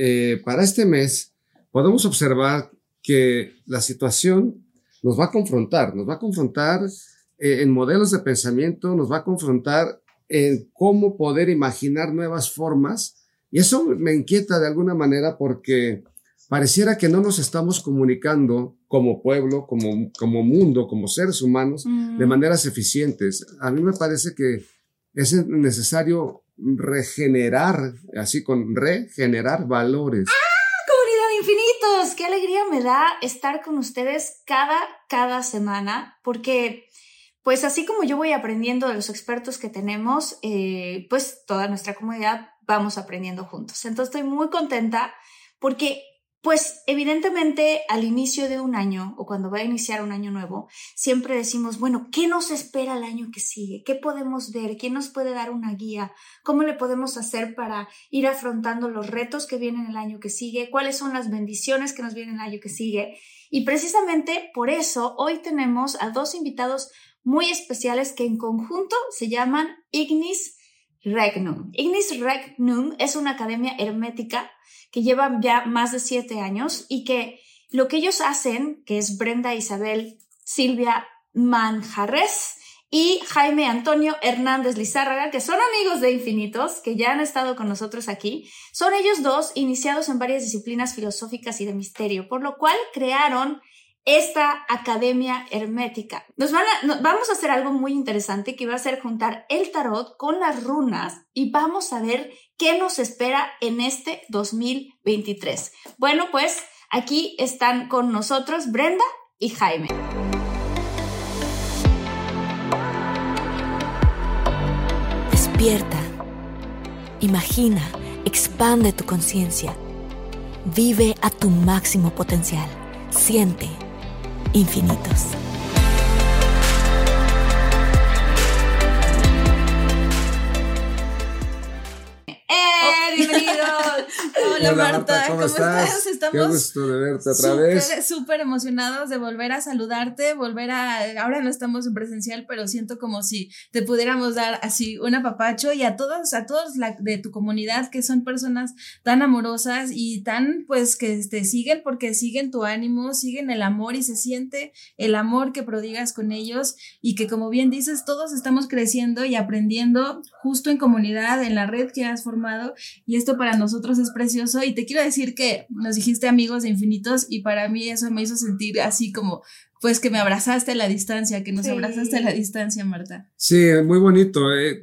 Eh, para este mes podemos observar que la situación nos va a confrontar, nos va a confrontar eh, en modelos de pensamiento, nos va a confrontar en cómo poder imaginar nuevas formas. Y eso me inquieta de alguna manera porque pareciera que no nos estamos comunicando como pueblo, como, como mundo, como seres humanos, de maneras eficientes. A mí me parece que es necesario regenerar, así con regenerar valores. ¡Ah! Comunidad infinitos, qué alegría me da estar con ustedes cada, cada semana, porque pues así como yo voy aprendiendo de los expertos que tenemos, eh, pues toda nuestra comunidad vamos aprendiendo juntos. Entonces estoy muy contenta porque pues evidentemente al inicio de un año o cuando va a iniciar un año nuevo, siempre decimos, bueno, ¿qué nos espera el año que sigue? ¿Qué podemos ver? ¿Quién nos puede dar una guía? ¿Cómo le podemos hacer para ir afrontando los retos que vienen el año que sigue? ¿Cuáles son las bendiciones que nos vienen el año que sigue? Y precisamente por eso hoy tenemos a dos invitados muy especiales que en conjunto se llaman Ignis Regnum. Ignis Regnum es una academia hermética que llevan ya más de siete años y que lo que ellos hacen, que es Brenda Isabel Silvia Manjarres y Jaime Antonio Hernández Lizárraga, que son amigos de Infinitos, que ya han estado con nosotros aquí, son ellos dos iniciados en varias disciplinas filosóficas y de misterio, por lo cual crearon esta academia hermética. Nos van a, vamos a hacer algo muy interesante que va a ser juntar el tarot con las runas y vamos a ver qué nos espera en este 2023. Bueno, pues aquí están con nosotros Brenda y Jaime. Despierta. Imagina, expande tu conciencia. Vive a tu máximo potencial. Siente infinitos. Hola, Marta, ¿cómo, estás? Estamos Qué gusto de verte otra vez. Súper emocionados de volver a saludarte, volver a. Ahora no estamos en presencial, pero siento como si te pudiéramos dar así un apapacho y a todos, a todos la, de tu comunidad que son personas tan amorosas y tan, pues, que te siguen porque siguen tu ánimo, siguen el amor y se siente el amor que prodigas con ellos y que, como bien dices, todos estamos creciendo y aprendiendo justo en comunidad, en la red que has formado y esto para nosotros es precioso y te quiero decir que nos dijiste amigos de infinitos y para mí eso me hizo sentir así como pues que me abrazaste a la distancia, que nos Sí. abrazaste a la distancia, Marta. Sí, muy bonito. eh.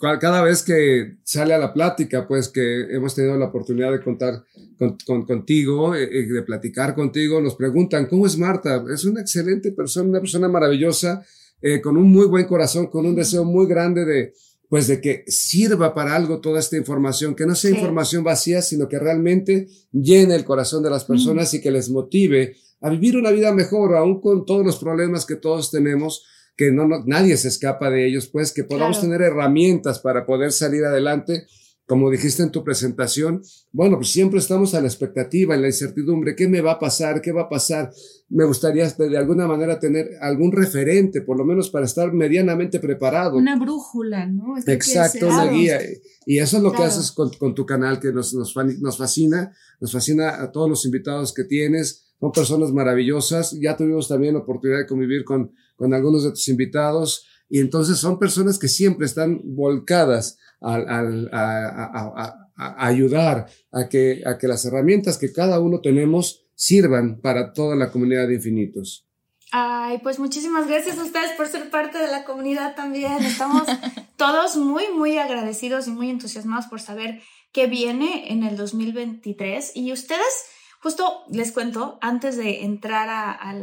Ca- Cada vez que sale a la plática, pues que hemos tenido la oportunidad de contar con- con- contigo, eh, eh, de platicar contigo, nos preguntan, ¿cómo es Marta? Es una excelente persona, una persona maravillosa, eh, con un muy buen corazón, con un deseo muy grande de, pues de que sirva para algo toda esta información, que no sea Sí. información vacía, sino que realmente llene el corazón de las personas y que les motive a vivir una vida mejor, aún con todos los problemas que todos tenemos, que no, no- nadie se escapa de ellos, pues que podamos Claro. tener herramientas para poder salir adelante. Como dijiste en tu presentación, bueno, pues siempre estamos a la expectativa, en la incertidumbre, ¿qué me va a pasar? ¿Qué va a pasar? Me gustaría de, de alguna manera tener algún referente, por lo menos para estar medianamente preparado. Una brújula, ¿no? Exacto, una guía. Y eso es lo que haces con, con tu canal, que nos, nos, nos fascina, nos fascina a todos los invitados que tienes. Son personas maravillosas. Ya tuvimos también la oportunidad de convivir con, con algunos de tus invitados. Y entonces son personas que siempre están volcadas al, al- a, a- a- a ayudar a que, a que las herramientas que cada uno tenemos sirvan para toda la comunidad de infinitos. Ay, pues muchísimas gracias a ustedes por ser parte de la comunidad también. Estamos todos muy, muy agradecidos y muy entusiasmados por saber qué viene en el 2023 y ustedes Justo les cuento, antes de entrar a,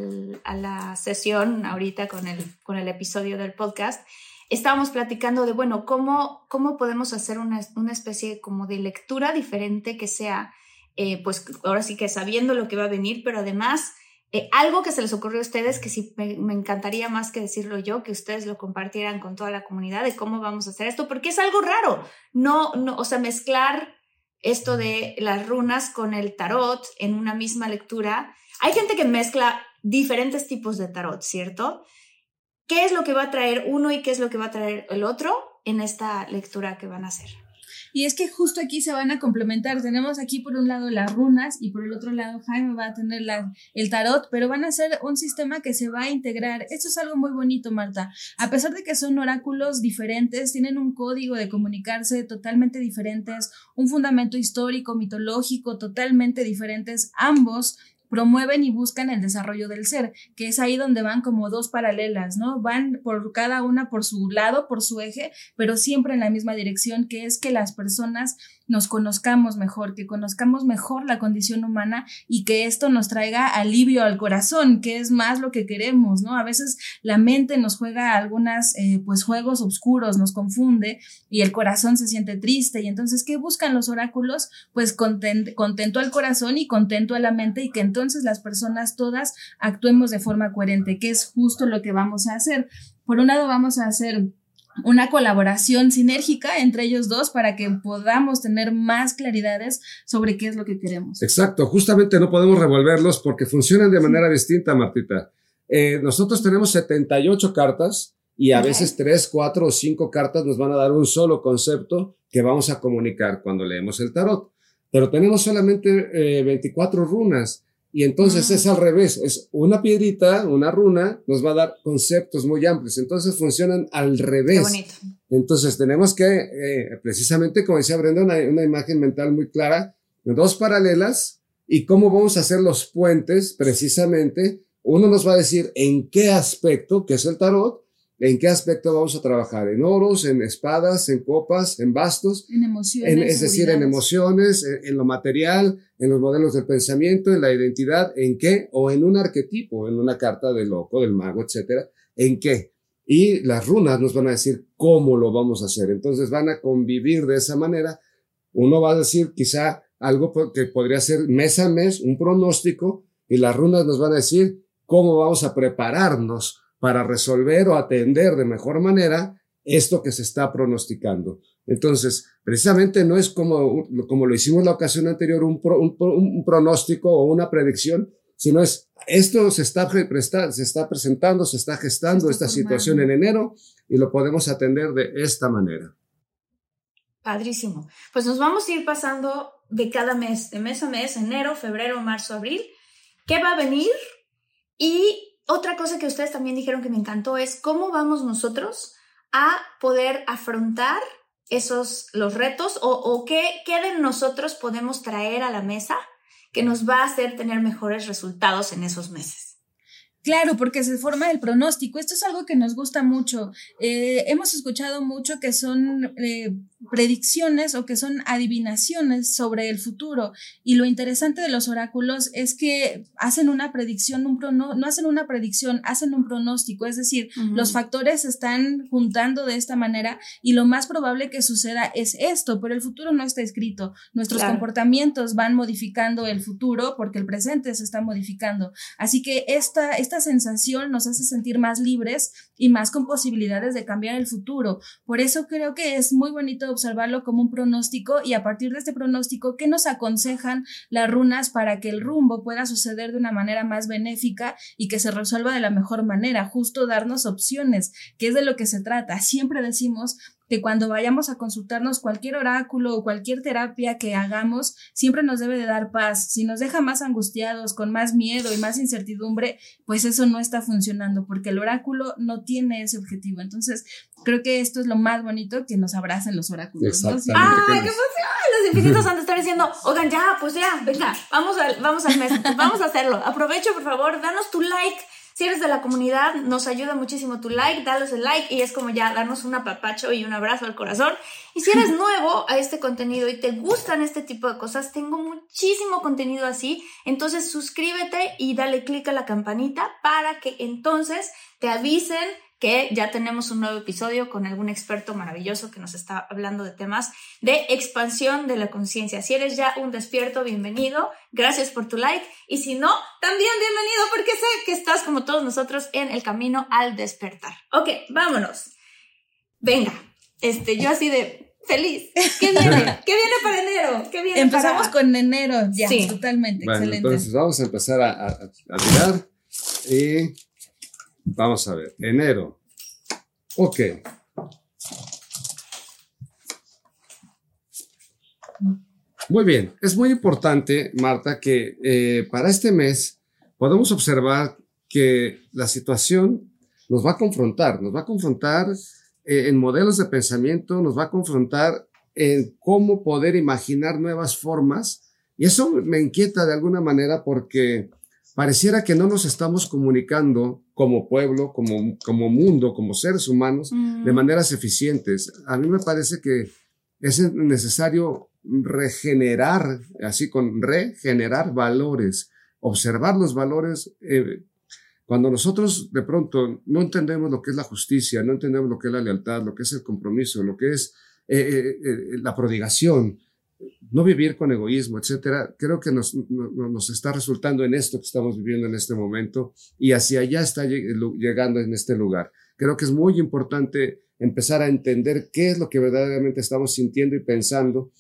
la sesión ahorita con el, con el episodio del podcast, estábamos platicando de, bueno, cómo, cómo podemos hacer una, una especie como de lectura diferente que sea, eh, pues ahora sí que sabiendo lo que va a venir, pero además eh, algo que se les ocurrió a ustedes, que sí me, me, encantaría más que decirlo yo, que ustedes lo compartieran con toda la comunidad de cómo vamos a hacer esto, porque es algo raro. No, no, o sea, mezclar esto de las runas con el tarot en una misma lectura. Hay gente que mezcla diferentes tipos de tarot, ¿cierto? ¿Qué es lo que va a traer uno y qué es lo que va a traer el otro en esta lectura que van a hacer? Y es que justo aquí se van a complementar. Tenemos aquí por un lado las runas y por el otro lado Jaime va a tener la, el tarot, pero van a ser un sistema que se va a integrar. Esto es algo muy bonito, Marta. A pesar de que son oráculos diferentes, tienen un código de comunicarse totalmente diferentes, un fundamento histórico, mitológico totalmente diferentes. Ambos promueven y buscan el desarrollo del ser, que es ahí donde van como dos paralelas, ¿no? Van por cada una por su lado, por su eje, pero siempre en la misma dirección, que es que las personas nos conozcamos mejor, que conozcamos mejor la condición humana y que esto nos traiga alivio al corazón, que es más lo que queremos, ¿no? A veces la mente nos juega algunas, eh, pues, juegos oscuros, nos confunde y el corazón se siente triste. Y entonces, ¿qué buscan los oráculos? Pues contento al corazón y contento a la mente y que entonces las personas todas actuemos de forma coherente, que es justo lo que vamos a hacer. Por un lado, vamos a hacer una colaboración sinérgica entre ellos dos para que podamos tener más claridades sobre qué es lo que queremos. Exacto, justamente no podemos revolverlos porque funcionan de manera distinta, Martita. Eh, nosotros tenemos 78 cartas y a veces 3, 4 o 5 cartas nos van a dar un solo concepto que vamos a comunicar cuando leemos el tarot. Pero tenemos solamente 24 eh, runas. Y entonces es al revés, es una piedrita, una runa, nos va a dar conceptos muy amplios. Entonces funcionan al revés. Qué bonito. Entonces tenemos que, eh, precisamente como decía Brenda, una, una, imagen mental muy clara, dos paralelas y cómo vamos a hacer los puentes precisamente. Uno nos va a decir en qué aspecto, que es el tarot, en qué aspecto vamos a trabajar, en oros, en espadas, en copas, en bastos, en emociones, es decir, en emociones, en, lo material, en los modelos del pensamiento, en la identidad, en qué, o en un arquetipo, en una carta del loco, del mago, etcétera, en qué. Y las runas nos van a decir cómo lo vamos a hacer. Entonces van a convivir de esa manera. Uno va a decir quizá algo que podría ser mes a mes, un pronóstico, y las runas nos van a decir cómo vamos a prepararnos para resolver o atender de mejor manera esto que se está pronosticando. Entonces, precisamente no es como, como lo hicimos la ocasión anterior, un, un, pronóstico o una predicción, sino es esto se está, se está presentando, se está gestando esta situación en enero y lo podemos atender de esta manera. Padrísimo. Pues nos vamos a ir pasando de cada mes, de mes a mes, enero, febrero, marzo, abril, qué va a venir y otra cosa que ustedes también dijeron que me encantó es cómo vamos nosotros a poder afrontar esos los retos o, qué, qué de nosotros podemos traer a la mesa que nos va a hacer tener mejores resultados en esos meses. Claro, porque se forma el pronóstico. Esto es algo que nos gusta mucho. Eh, hemos escuchado mucho que son eh, predicciones o que son adivinaciones sobre el futuro. Y lo interesante de los oráculos es que hacen una predicción, un prono no hacen una predicción, hacen un pronóstico. Es decir, los factores se están juntando de esta manera y lo más probable que suceda es esto, pero el futuro no está escrito. Nuestros comportamientos van modificando el futuro porque el presente se está modificando. Así que esta esta sensación nos hace sentir más libres y más con posibilidades de cambiar el futuro. Por eso creo que es muy bonito observarlo como un pronóstico y a partir de este pronóstico, ¿qué nos aconsejan las runas para que el rumbo pueda suceder de una manera más benéfica y que se resuelva de la mejor manera? Justo darnos opciones, que es de lo que se trata. Siempre decimos que cuando vayamos a consultarnos cualquier oráculo o cualquier terapia que hagamos, siempre nos debe de dar paz. Si nos deja más angustiados, con más miedo y más incertidumbre, pues eso no está funcionando, porque el oráculo no tiene ese objetivo. Entonces, creo que esto es lo más bonito que nos abracen los oráculos. ¡Ay, qué emoción! Los infinitos han de estar diciendo, oigan, ya, pues ya, venga, vamos al, vamos al mes, vamos a hacerlo. Aprovecho, por favor, danos tu like Si eres de la comunidad, nos ayuda muchísimo tu like, dalos el like y es como ya darnos un apapacho y un abrazo al corazón. Y si eres nuevo a este contenido y te gustan este tipo de cosas, tengo muchísimo contenido así, entonces suscríbete y dale click a la campanita para que entonces te avisen que ya tenemos un nuevo episodio con algún experto maravilloso que nos está hablando de temas de expansión de la conciencia. Si eres ya un despierto, bienvenido. Gracias por tu like. Y si no, también bienvenido porque sé que estás como todos nosotros en el camino al despertar. Ok, vámonos. Venga, este, yo así de feliz. ¿Qué viene? ¿Qué viene para enero? ¿Qué viene Empezamos con enero, ya, sí. totalmente, bueno, excelente. Entonces vamos a empezar a, a, a mirar y Vamos a ver, enero. Ok. Muy bien, es muy importante, Marta, que eh, para este mes podemos observar que la situación nos va a confrontar, nos va a confrontar eh, en modelos de pensamiento, nos va a confrontar en cómo poder imaginar nuevas formas. Y eso me inquieta de alguna manera porque pareciera que no nos estamos comunicando como pueblo, como, como mundo, como seres humanos, Mm. de maneras eficientes. A mí me parece que es necesario regenerar, así con regenerar valores, observar los valores. eh, cuando nosotros de pronto no entendemos lo que es la justicia, no entendemos lo que es la lealtad, lo que es el compromiso, lo que es eh, eh, la prodigación, no vivir con egoísmo, etcétera, creo que nos, no- nos está resultando en esto que estamos viviendo en este momento y hacia allá está lu- llegando en este lugar. Creo que es muy importante empezar a entender qué es lo que verdaderamente estamos sintiendo y pensando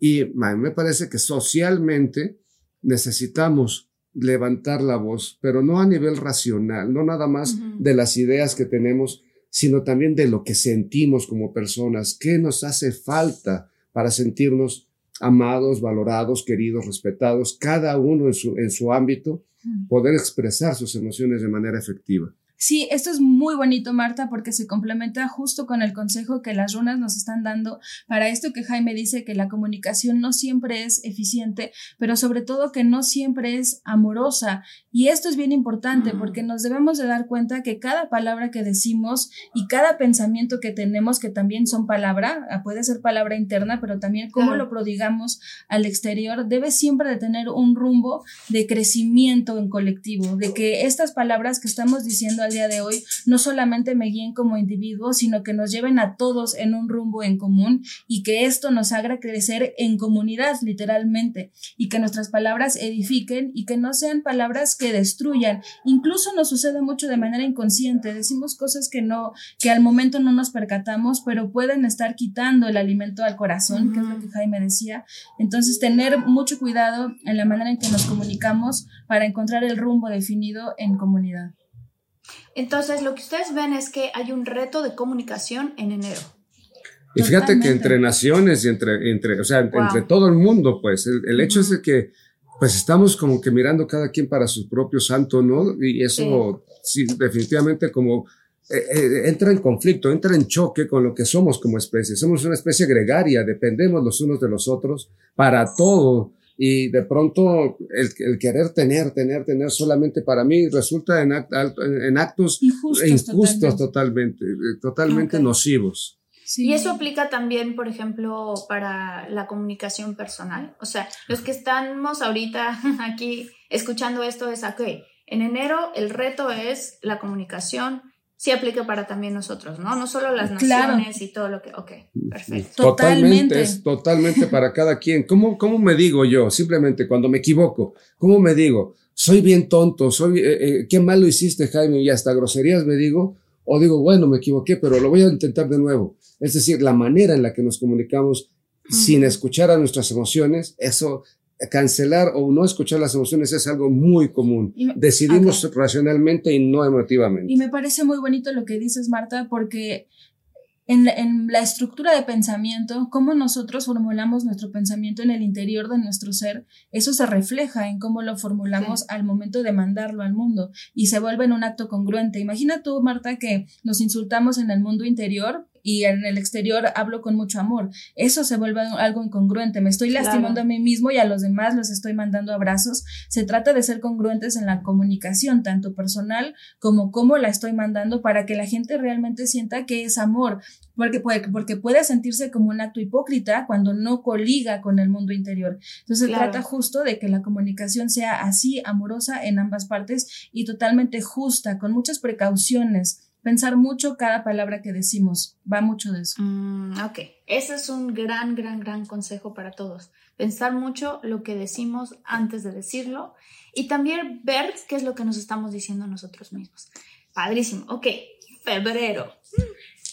y me parece que socialmente necesitamos levantar la voz, pero no a nivel racional, no nada más de las ideas que tenemos, sino también de lo que sentimos como personas, qué nos hace falta para sentirnos amados, valorados, queridos, respetados, cada uno en su, en su ámbito, poder expresar sus emociones de manera efectiva. Sí, esto es muy bonito, Marta, porque se complementa justo con el consejo que las runas nos están dando para esto que Jaime dice, que la comunicación no siempre es eficiente, pero sobre todo que no siempre es amorosa. Y esto es bien importante porque nos debemos de dar cuenta que cada palabra que decimos y cada pensamiento que tenemos, que también son palabra, ah, puede ser palabra interna, pero también cómo Claro. lo prodigamos al exterior, debe siempre de tener un rumbo de crecimiento en colectivo, de que estas palabras que estamos diciendo al día de hoy no solamente me guíen como individuo, sino que nos lleven a todos en un rumbo en común y que esto nos haga crecer en comunidad, literalmente, y que nuestras palabras edifiquen y que no sean palabras que destruyan. Incluso nos sucede mucho de manera inconsciente, decimos cosas que no, que al momento no nos percatamos, pero pueden estar quitando el alimento al corazón, que es lo que Jaime decía. Entonces, tener mucho cuidado en la manera en que nos comunicamos para encontrar el rumbo definido en comunidad. Entonces, lo que ustedes ven es que hay un reto de comunicación en enero. Y fíjate que Totalmente. entre naciones y entre, entre o sea, Wow. entre todo el mundo, pues, el, el hecho es Ujú. de que, pues, estamos como que mirando cada quien para su propio santo, ¿no? Y eso, sí, definitivamente como eh, eh, entra en conflicto, entra en choque con lo que somos como especie. Somos una especie gregaria, dependemos los unos de los otros para todo. Y de pronto el, el querer tener, tener, tener solamente para mí resulta en, act- en actos Injustos, injustos totalmente. totalmente, eh, totalmente nocivos. Sí. Y eso aplica también, por ejemplo, para la comunicación personal. O sea, los que estamos ahorita aquí escuchando esto es, ok, en enero el reto es la comunicación. Sí aplica para también nosotros, ¿no? No solo las Claro. naciones y todo lo que... Ok, perfecto. Totalmente. Totalmente, es totalmente para cada quien. ¿Cómo, ¿Cómo me digo yo? Simplemente cuando me equivoco, ¿cómo me digo? Soy bien tonto, soy, eh, eh, qué mal lo hiciste, Jaime, y hasta groserías me digo, o digo, bueno, me equivoqué, pero lo voy a intentar de nuevo. Es decir, la manera en la que nos comunicamos sin Ujú. escuchar a nuestras emociones, eso, cancelar o no escuchar las emociones es algo muy común. Y me- Decidimos racionalmente y no emotivamente. Y me parece muy bonito lo que dices, Marta, porque en la, en la estructura de pensamiento, cómo nosotros formulamos nuestro pensamiento en el interior de nuestro ser, eso se refleja en cómo lo formulamos Sí. al momento de mandarlo al mundo y se vuelve en un acto congruente. Imagina tú, Marta, que nos insultamos en el mundo interior y en el exterior hablo con mucho amor. Eso se vuelve algo incongruente. Me estoy lastimando a mí mismo y a los demás los estoy mandando abrazos. Se trata de ser congruentes en la comunicación, tanto personal como cómo la estoy mandando para que la gente realmente sienta que es amor, porque puede, porque puede sentirse como un acto hipócrita cuando no coliga con el mundo interior. Entonces se trata justo de que la comunicación sea así, amorosa en ambas partes y totalmente justa, con muchas precauciones pensar mucho cada palabra que decimos. Va mucho de eso. Mm, ok, ese es un gran, gran, gran consejo para todos. Pensar mucho lo que decimos antes de decirlo y también ver qué es lo que nos estamos diciendo nosotros mismos. Padrísimo. Ok, febrero.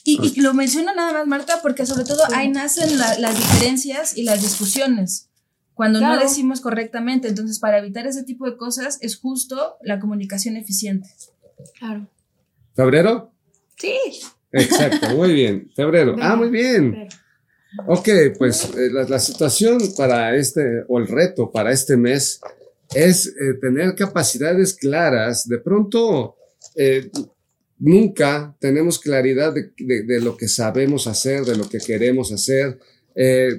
Y, lo menciono nada más, Marta, porque sobre todo ahí nacen las diferencias y las discusiones cuando no decimos correctamente. Entonces, para evitar ese tipo de cosas es justo la comunicación eficiente. Claro. ¿Febrero? Sí. Exacto, muy bien. Febrero. ah, muy bien. Ok, pues eh, la, situación para este, o el reto para este mes es eh, tener capacidades claras. De pronto, eh, nunca tenemos claridad de, de, lo que sabemos hacer, de lo que queremos hacer.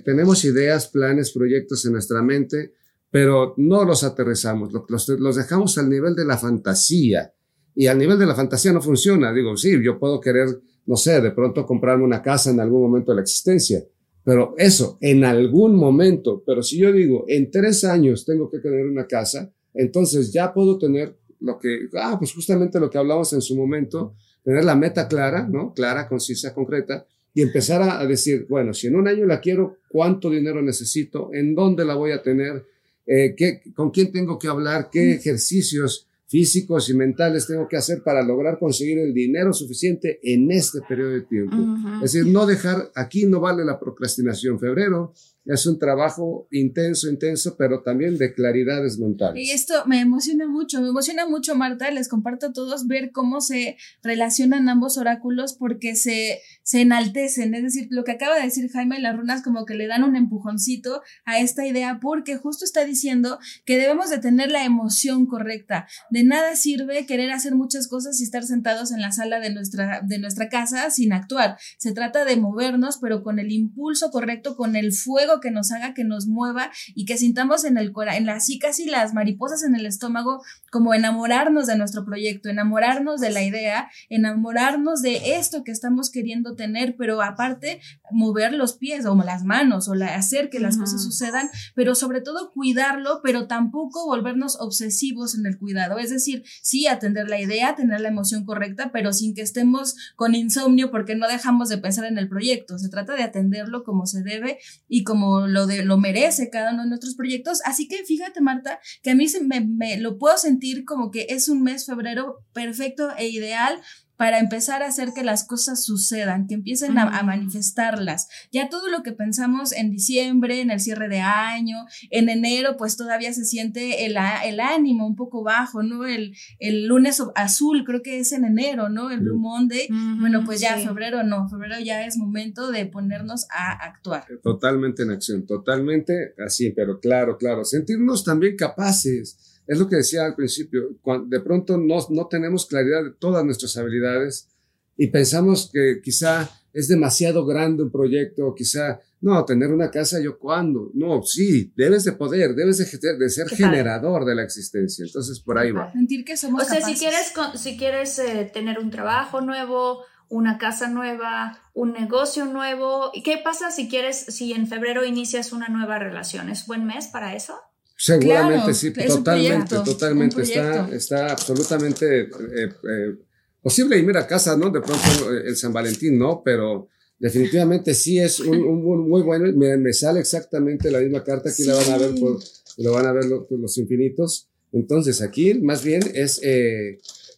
tenemos ideas, planes, proyectos en nuestra mente, pero no los aterrizamos, los, los dejamos al nivel de la fantasía. Y al nivel de la fantasía no funciona. Digo, sí, yo puedo querer, no sé, de pronto comprarme una casa en algún momento de la existencia. Pero eso, en algún momento. Pero si yo digo, en tres años tengo que tener una casa, entonces ya puedo tener lo que, ah, pues justamente lo que hablamos en su momento, tener la meta clara, ¿no? Clara, concisa, concreta, y empezar a, decir, bueno, si en un año la quiero, ¿cuánto dinero necesito? ¿En dónde la voy a tener? Eh, ¿qué, ¿Con quién tengo que hablar? ¿Qué ejercicios? Físicos y mentales tengo que hacer para lograr conseguir el dinero suficiente en este periodo de tiempo. Es decir, no dejar, aquí no vale la procrastinación. Febrero es un trabajo intenso, intenso, pero también de claridades mentales. Y esto me emociona mucho, me emociona mucho, Marta. Les comparto a todos ver cómo se relacionan ambos oráculos porque se, se enaltecen. Es decir, lo que acaba de decir Jaime, las runas como que le dan un empujoncito a esta idea porque justo está diciendo que debemos de tener la emoción correcta. De nada sirve querer hacer muchas cosas y estar sentados en la sala de nuestra, de nuestra casa sin actuar. Se trata de movernos, pero con el impulso correcto, con el fuego que nos haga que nos mueva y que sintamos en el cora en la así casi las mariposas en el estómago, como enamorarnos de nuestro proyecto, enamorarnos de la idea, enamorarnos de esto que estamos queriendo tener, pero aparte mover los pies o las manos o hacer que las cosas sucedan, pero sobre todo cuidarlo, pero tampoco volvernos obsesivos en el cuidado. Es decir, sí atender la idea, tener la emoción correcta, pero sin que estemos con insomnio porque no dejamos de pensar en el proyecto. Se trata de atenderlo como se debe y como lo, de, lo merece cada uno de nuestros proyectos. Así que fíjate, Marta, que a mí se me, me lo puedo sentir como que es un mes febrero perfecto e ideal para empezar a hacer que las cosas sucedan, que empiecen a, manifestarlas. Ya todo lo que pensamos en diciembre, en el cierre de año, en enero, pues todavía se siente el, el ánimo un poco bajo, ¿no? El, el, lunes azul, creo que es en enero, ¿no? El Blue Monday. bueno, pues ya febrero no, febrero ya es momento de ponernos a actuar. Totalmente en acción, totalmente así, pero claro, claro, sentirnos también capaces es lo que decía al principio, cuando de pronto no, no tenemos claridad de todas nuestras habilidades y pensamos que quizá es demasiado grande un proyecto, quizá, no, tener una casa, yo cuándo, no, sí, debes de poder, debes de, de ser generador de la existencia, entonces por ahí va. Sentir que somos O sea, si quieres, si quieres eh, tener un trabajo nuevo, una casa nueva, un negocio nuevo, ¿qué pasa si quieres, si en febrero inicias una nueva relación? ¿Es buen mes para eso? Seguramente sí, totalmente, totalmente. Está, está absolutamente eh, eh, posible irme a casa, ¿no? De pronto eh, el San Valentín, ¿no? Pero definitivamente sí es un, muy bueno. Me, sale exactamente la misma carta, aquí la van a ver, por, lo van a ver los, infinitos. Entonces aquí más bien es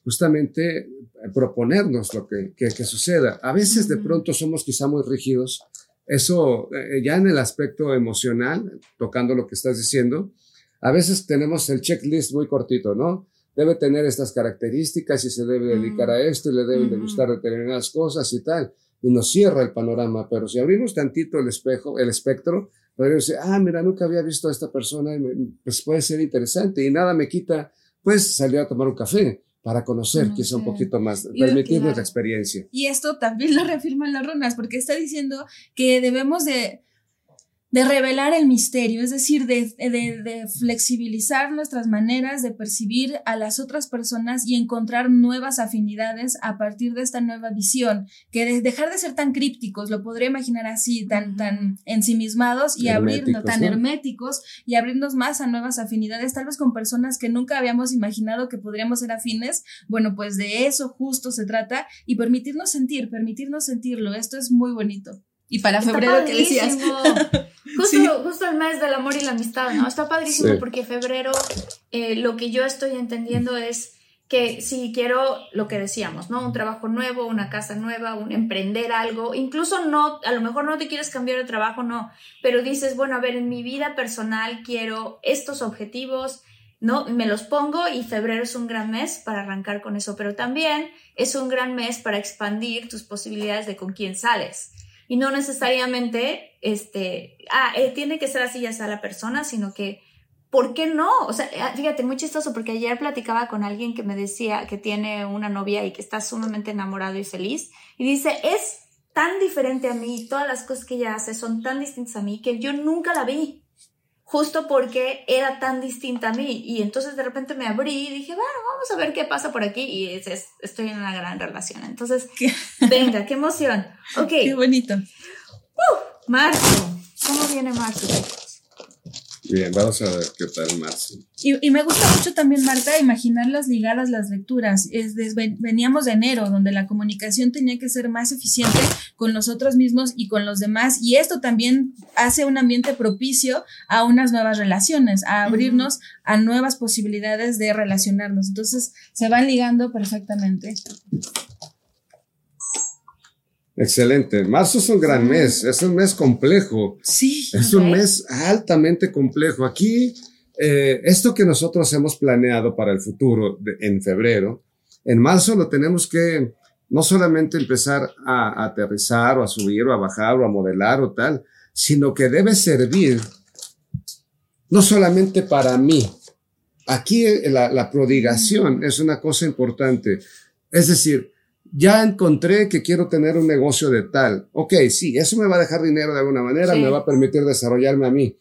justamente proponernos lo que, que, suceda. A veces de pronto somos quizá muy rígidos. Eso ya en el aspecto emocional, tocando lo que estás diciendo, a veces tenemos el checklist muy cortito, ¿no? Debe tener estas características y se debe dedicar a esto y le deben de gustar determinadas cosas y tal. Y nos cierra el panorama. Pero si abrimos tantito el espejo, el espectro, podemos decir, ah, mira, nunca había visto a esta persona, pues puede ser interesante y nada me quita, pues salir a tomar un café para conocer quizá un poquito más, permitirnos la experiencia. Y esto también lo reafirman las runas, porque está diciendo que debemos de de revelar el misterio, es decir, de, de, flexibilizar nuestras maneras de percibir a las otras personas y encontrar nuevas afinidades a partir de esta nueva visión, que de dejar de ser tan crípticos, lo podría imaginar así, tan, tan ensimismados y abrirnos, tan herméticos y abrirnos más a nuevas afinidades, tal vez con personas que nunca habíamos imaginado que podríamos ser afines. Bueno, pues de eso justo se trata y permitirnos sentir, permitirnos sentirlo. Esto es muy bonito. Y para febrero, ¿qué decías? Justo, justo el mes del amor y la amistad, ¿no? Está padrísimo porque febrero eh, lo que yo estoy entendiendo es que si quiero lo que decíamos, ¿no? Un trabajo nuevo, una casa nueva, un emprender algo, incluso no, a lo mejor no te quieres cambiar de trabajo, no, pero dices, bueno, a ver, en mi vida personal quiero estos objetivos, ¿no? Me los pongo y febrero es un gran mes para arrancar con eso, pero también es un gran mes para expandir tus posibilidades de con quién sales y no necesariamente, este, ah, eh, tiene que ser así ya sea la persona, sino que, ¿por qué no? O sea, ah, fíjate, muy chistoso porque ayer platicaba con alguien que me decía que tiene una novia y que está sumamente enamorado y feliz y dice, es tan diferente a mí, todas las cosas que ella hace son tan distintas a mí que yo nunca la vi justo porque era tan distinta a mí. Y entonces de repente me abrí y dije, bueno, vamos a ver qué pasa por aquí. Y es, estoy en una gran relación. Entonces, venga, qué emoción. Ok. Qué bonito. Uh, marzo. ¿Cómo viene marzo? Bien, vamos a ver qué tal marzo. Y, me gusta mucho también, Marta, imaginarlas ligadas las lecturas. Es, veníamos de enero, donde la comunicación tenía que ser más eficiente con nosotros mismos y con los demás. Y esto también hace un ambiente propicio a unas nuevas relaciones, a abrirnos a nuevas posibilidades de relacionarnos. Entonces, se van ligando perfectamente. Excelente. Marzo es un gran mes, es un mes complejo. Sí. Es un mes altamente complejo. Aquí, eh, esto que nosotros hemos planeado para el futuro en febrero, en marzo lo tenemos que no solamente empezar a, aterrizar o a subir o a bajar o a modelar o tal, sino que debe servir no solamente para mí. Aquí eh, la, la prodigación es una cosa importante. Es decir, ya encontré que quiero tener un negocio de tal. Ok, sí, eso me va a dejar dinero de alguna manera, me va a permitir desarrollarme a mí.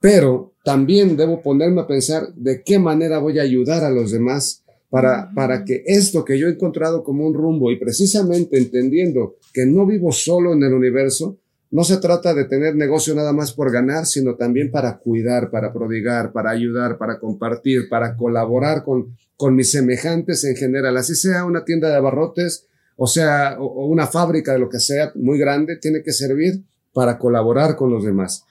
Pero también debo ponerme a pensar de qué manera voy a ayudar a los demás para, para que esto que yo he encontrado como un rumbo y precisamente entendiendo que no vivo solo en el universo, no se trata de tener negocio nada más por ganar, sino también para cuidar, para prodigar, para ayudar, para compartir, para colaborar con, con mis semejantes en general. Así sea una tienda de abarrotes, o sea, o, una fábrica de lo que sea muy grande, tiene que servir para colaborar con los demás.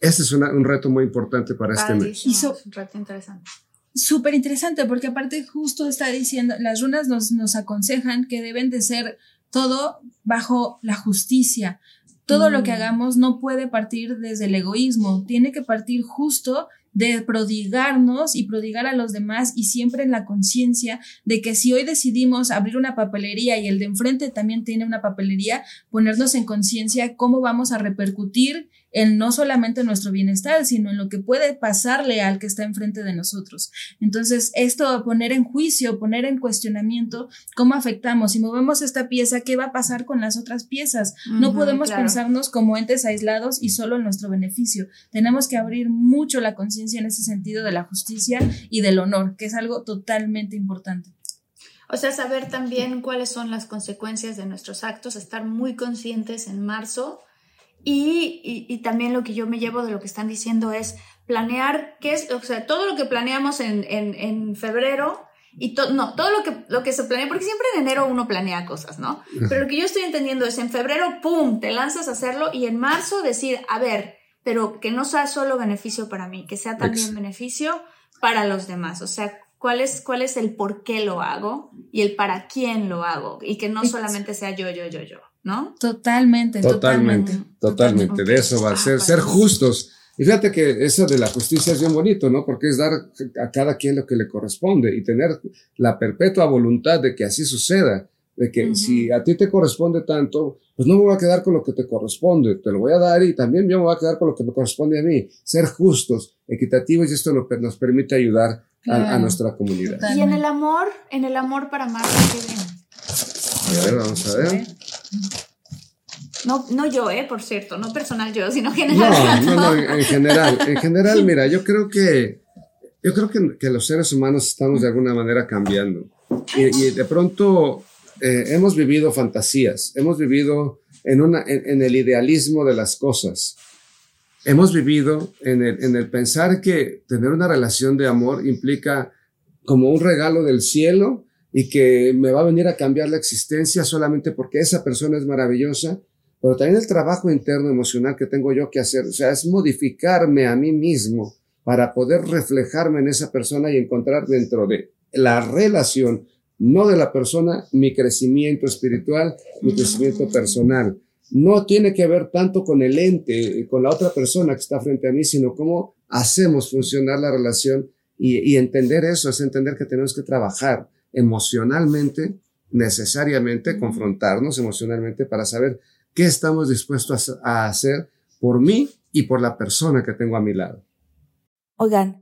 Este es un reto muy importante para este mes. un reto interesante. Súper interesante, porque aparte justo está diciendo, las runas nos, nos aconsejan que deben de ser todo bajo la justicia, todo lo que mm. hagamos no puede partir desde el egoísmo, tiene que partir justo de prodigarnos y prodigar a los demás y siempre en la conciencia de que si hoy decidimos abrir una papelería y el de enfrente también tiene una papelería, ponernos en conciencia cómo vamos a repercutir en no solamente nuestro bienestar, sino en lo que puede pasarle al que está enfrente de nosotros. Entonces, esto, poner en juicio, poner en cuestionamiento cómo afectamos. Si movemos esta pieza, ¿qué va a pasar con las otras piezas? no podemos pensarnos como entes aislados y solo en nuestro beneficio. Tenemos que abrir mucho la conciencia en ese sentido de la justicia y del honor, que es algo totalmente importante. O sea, saber también cuáles son las consecuencias de nuestros actos, estar muy conscientes en marzo y, y, también lo que yo me llevo de lo que están diciendo es planear, qué es, o sea, todo lo que planeamos en, en, en febrero y todo, no, todo lo que, lo que se planea, porque siempre en enero uno planea cosas, ¿no? Pero lo que yo estoy entendiendo es en febrero, ¡pum!, te lanzas a hacerlo y en marzo decir, a ver, pero que no sea solo beneficio para mí, que sea también beneficio para los demás. O sea, cuál es, cuál es el por qué lo hago y el para quién lo hago y que no solamente sea yo, yo, yo, yo. ¿no? Totalmente, totalmente. Totalmente, de eso va a ser, ser justos. Y fíjate que eso de la justicia es bien bonito, ¿no? Porque es dar a cada quien lo que le corresponde y tener la perpetua voluntad de que así suceda. De que si a ti te corresponde tanto, pues no me voy a quedar con lo que te corresponde, te lo voy a dar y también yo me voy a quedar con lo que me corresponde a mí. Ser justos, equitativos y esto nos permite ayudar a, nuestra comunidad. Y en el amor, en el amor para más, A ver, vamos a ver. No, no yo, eh, por cierto, no personal yo, sino general. No, no, no, en general, en general, mira, yo creo que, yo creo que, que los seres humanos estamos de alguna manera cambiando. Y, y de pronto eh, hemos vivido fantasías, hemos vivido en, el idealismo de las cosas. Hemos vivido en el, en el pensar que tener una relación de amor implica como un regalo del cielo y que me va a venir a cambiar la existencia solamente porque esa persona es maravillosa pero también el trabajo interno emocional que tengo yo que hacer, o sea, es modificarme a mí mismo para poder reflejarme en esa persona y encontrar dentro de la relación, no de la persona, mi crecimiento espiritual, mi crecimiento personal. No tiene que ver tanto con el ente, con la otra persona que está frente a mí, sino cómo hacemos funcionar la relación y, y entender eso, es entender que tenemos que trabajar emocionalmente, necesariamente, confrontarnos emocionalmente para saber qué estamos dispuestos a hacer por mí y por la persona que tengo a mi lado. Oigan,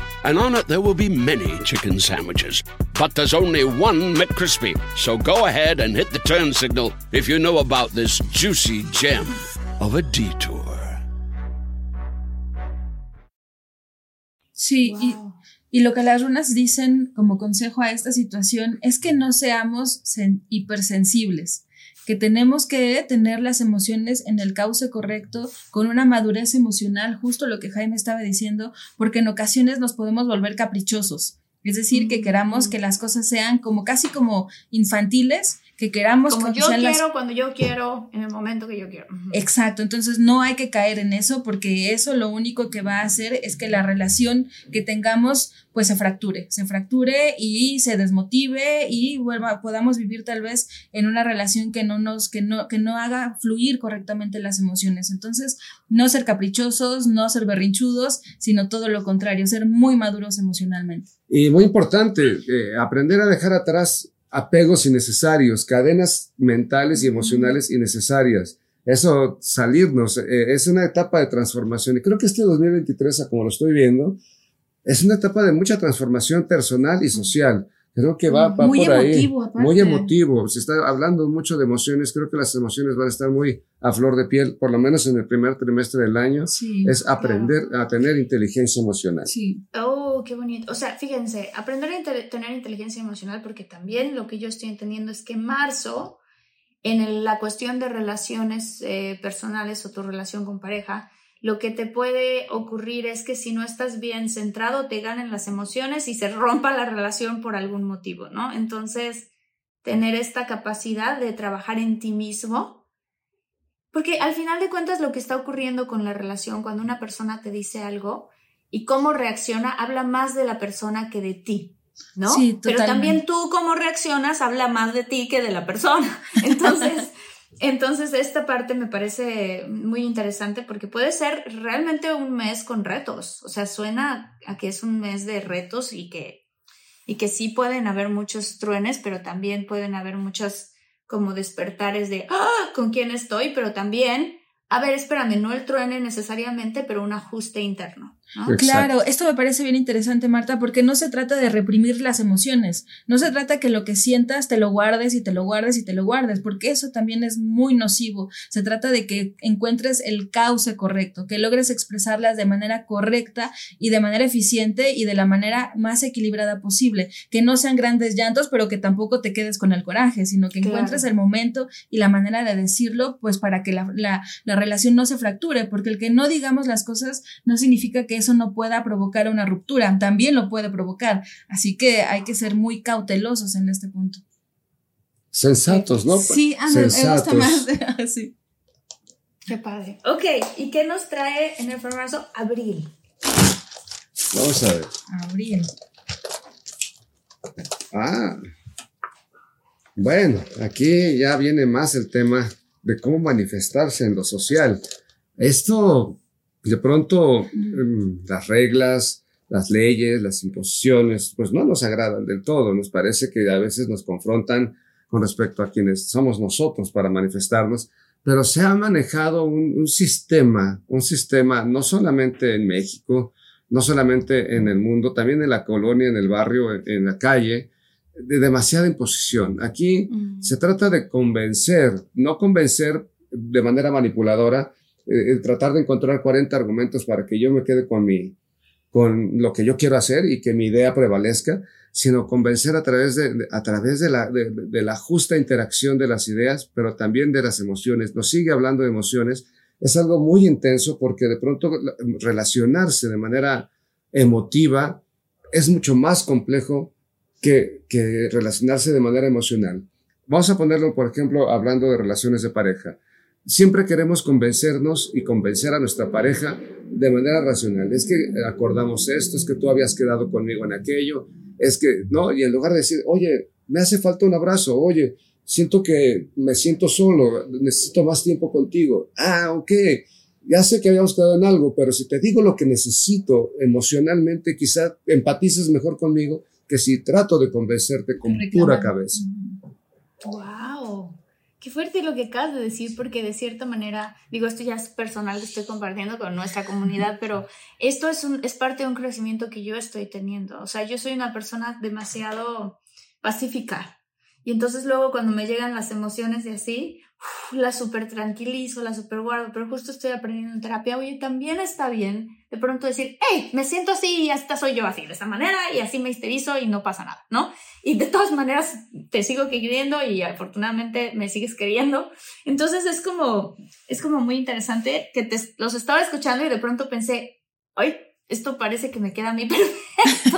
and on it there will be many chicken sandwiches. But there's only one McCrispy. So go ahead and hit the turn signal if you know about this juicy gem of a detour. Sí, y, y, lo que las runas dicen como consejo a esta situación es que no seamos hipersensibles que tenemos que tener las emociones en el cauce correcto, con una madurez emocional, justo lo que Jaime estaba diciendo, porque en ocasiones nos podemos volver caprichosos. Es decir, que queramos que las cosas sean como casi como infantiles que queramos como yo quiero cuando yo quiero en el momento que yo quiero. Exacto entonces no hay que caer en eso porque eso lo único que va a hacer es que la relación que tengamos pues se fracture se fracture y se desmotive y vuelva podamos vivir tal vez en una relación que no nos que no que no haga fluir correctamente las emociones. Entonces no ser caprichosos no ser berrinchudos sino todo lo contrario ser muy maduros emocionalmente. Y muy importante eh, aprender a dejar atrás apegos innecesarios, cadenas mentales y emocionales innecesarias. Eso, salirnos, eh, es una etapa de transformación. Y creo que este 2023, como lo estoy viendo, es una etapa de mucha transformación personal y social. Creo que va, va muy por emotivo, ahí. Muy emotivo. Se está hablando mucho de emociones. Creo que las emociones van a estar muy a flor de piel, por lo menos en el primer trimestre del año. es aprender a tener inteligencia emocional. Sí. Oh, qué bonito. O sea, fíjense, aprender a tener inteligencia emocional, porque también lo que yo estoy entendiendo es que marzo, en la cuestión de relaciones eh, personales o tu relación con pareja, lo que te puede ocurrir es que si no estás bien centrado, te ganen las emociones y se rompa la relación por algún motivo, ¿no? Entonces, tener esta capacidad de trabajar en ti mismo, porque al final de cuentas lo que está ocurriendo con la relación, cuando una persona te dice algo y cómo reacciona, habla más de la persona que de ti. ¿No? Sí, Pero también tú cómo reaccionas habla más de ti que de la persona. Entonces, entonces, esta parte me parece muy interesante porque puede ser realmente un mes con retos. O sea, suena a que es un mes de retos y que, y que sí pueden haber muchos truenes, pero también pueden haber muchos como despertares de, ah, ¿con quién estoy? Pero también a ver, espérame, no el truene necesariamente, pero un ajuste interno. Claro, esto me parece bien interesante, Marta, porque no se trata de reprimir las emociones, no se trata que lo que sientas te lo guardes y te lo guardes y te lo guardes, porque eso también es muy nocivo. Se trata de que encuentres el cauce correcto, que logres expresarlas de manera correcta y de manera eficiente y de la manera más equilibrada posible, que no sean grandes llantos, pero que tampoco te quedes con el coraje, sino que encuentres el momento y la manera de decirlo, pues para que la, la, la relación no se fracture, porque el que no digamos las cosas no significa que eso no pueda provocar una ruptura, también lo puede provocar. Así que hay que ser muy cautelosos en este punto. Sensatos, ¿no? Sí, me gusta más. sí. Qué padre. Ok, ¿y qué nos trae en el formato abril? Vamos a ver. Abril. Ah. Bueno, aquí ya viene más el tema de cómo manifestarse en lo social. Esto de pronto em, las reglas, las leyes, las imposiciones, pues no nos agradan del todo. Nos parece que a veces nos confrontan con respecto a quienes somos nosotros para manifestarnos, pero se ha manejado un, sistema, un sistema no solamente en México, no solamente en el mundo, también en la colonia, en el barrio, en, la calle, de demasiada imposición. Aquí mm. se trata de convencer, no convencer de manera manipuladora, eh, tratar de encontrar 40 argumentos para que yo me quede con mi, con lo que yo quiero hacer y que mi idea prevalezca, sino convencer a través de, a través de la, de, la justa interacción de las ideas, pero también de las emociones. Nos sigue hablando de emociones. Es algo muy intenso porque de pronto relacionarse de manera emotiva es mucho más complejo que, relacionarse de manera emocional. Vamos a ponerlo, por ejemplo, hablando de relaciones de pareja. Siempre queremos convencernos y convencer a nuestra pareja de manera racional. Es que acordamos esto, es que tú habías quedado conmigo en aquello, es que, ¿no? Y en lugar de decir, oye, me hace falta un abrazo, oye, siento que me siento solo, necesito más tiempo contigo. Ah, ok, ya sé que habíamos quedado en algo, pero si te digo lo que necesito emocionalmente, quizá empatices mejor conmigo que si trato de convencerte con pura cabeza. Wow. Qué fuerte lo que acabas de decir, porque de cierta manera, digo, esto ya es personal que estoy compartiendo con nuestra comunidad, pero esto es, un, es parte de un crecimiento que yo estoy teniendo. O sea, yo soy una persona demasiado pacífica. Y entonces luego cuando me llegan las emociones y así, la super tranquilizo, la super guardo, pero justo estoy aprendiendo en terapia, oye, también está bien de pronto decir, hey, me siento así y hasta soy yo así, de esa manera, y así me histerizo y no pasa nada, ¿no? Y de todas maneras te sigo queriendo y afortunadamente me sigues queriendo. Entonces es como, es como muy interesante que te, los estaba escuchando y de pronto pensé, ay, esto parece que me queda a mí perfecto.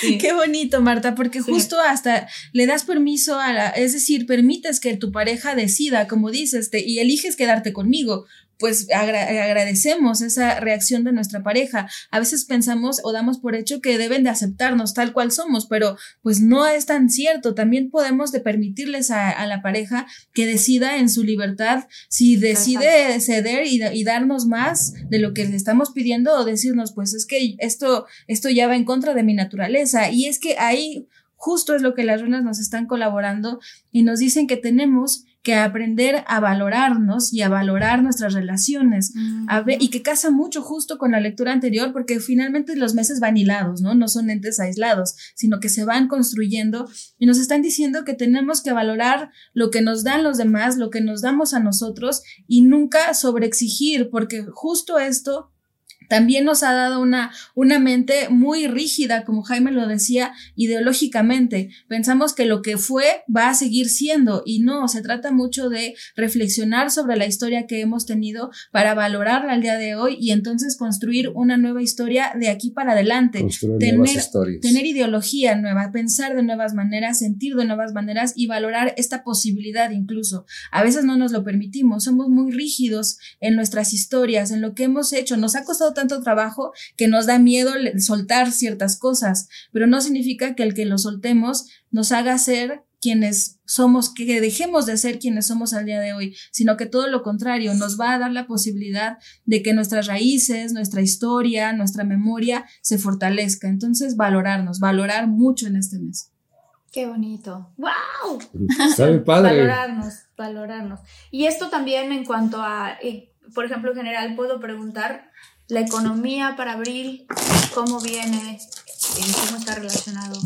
Qué bonito, Marta, porque justo hasta le das permiso a la, es decir, permites que tu pareja decida, como dices, te, y eliges quedarte conmigo pues agradecemos esa reacción de nuestra pareja. A veces pensamos o damos por hecho que deben de aceptarnos tal cual somos, pero pues no es tan cierto. También podemos de permitirles a, la pareja que decida en su libertad si decide ceder y, y, darnos más de lo que le estamos pidiendo o decirnos, pues es que esto, esto ya va en contra de mi naturaleza. Y es que ahí justo es lo que las runas nos están colaborando y nos dicen que tenemos que aprender a valorarnos y a valorar nuestras relaciones. a ver, y que casa mucho justo con la lectura anterior, porque finalmente los meses van hilados, ¿no? No son entes aislados, sino que se van construyendo y nos están diciendo que tenemos que valorar lo que nos dan los demás, lo que nos damos a nosotros y nunca sobreexigir, porque justo esto también nos ha dado una, una mente muy rígida, como Jaime lo decía, ideológicamente. Pensamos que lo que fue va a seguir siendo y no, se trata mucho de reflexionar sobre la historia que hemos tenido para valorarla al día de hoy y entonces construir una nueva historia de aquí para adelante. Tener, tener ideología nueva, pensar de nuevas maneras, sentir de nuevas maneras y valorar esta posibilidad incluso. A veces no nos lo permitimos, somos muy rígidos en nuestras historias, en lo que hemos hecho. Nos ha costado tanto trabajo que nos da miedo soltar ciertas cosas, pero no significa que el que lo soltemos nos haga ser quienes somos, que dejemos de ser quienes somos al día de hoy, sino que todo lo contrario, nos va a dar la posibilidad de que nuestras raíces, nuestra historia, nuestra memoria se fortalezca. Entonces, valorarnos, valorar mucho en este mes. Qué bonito. ¡Wow! Está bien padre. Valorarnos, valorarnos. Y esto también en cuanto a, eh, por ejemplo, en general, puedo preguntar la economía para abril, cómo viene, en cómo está relacionado.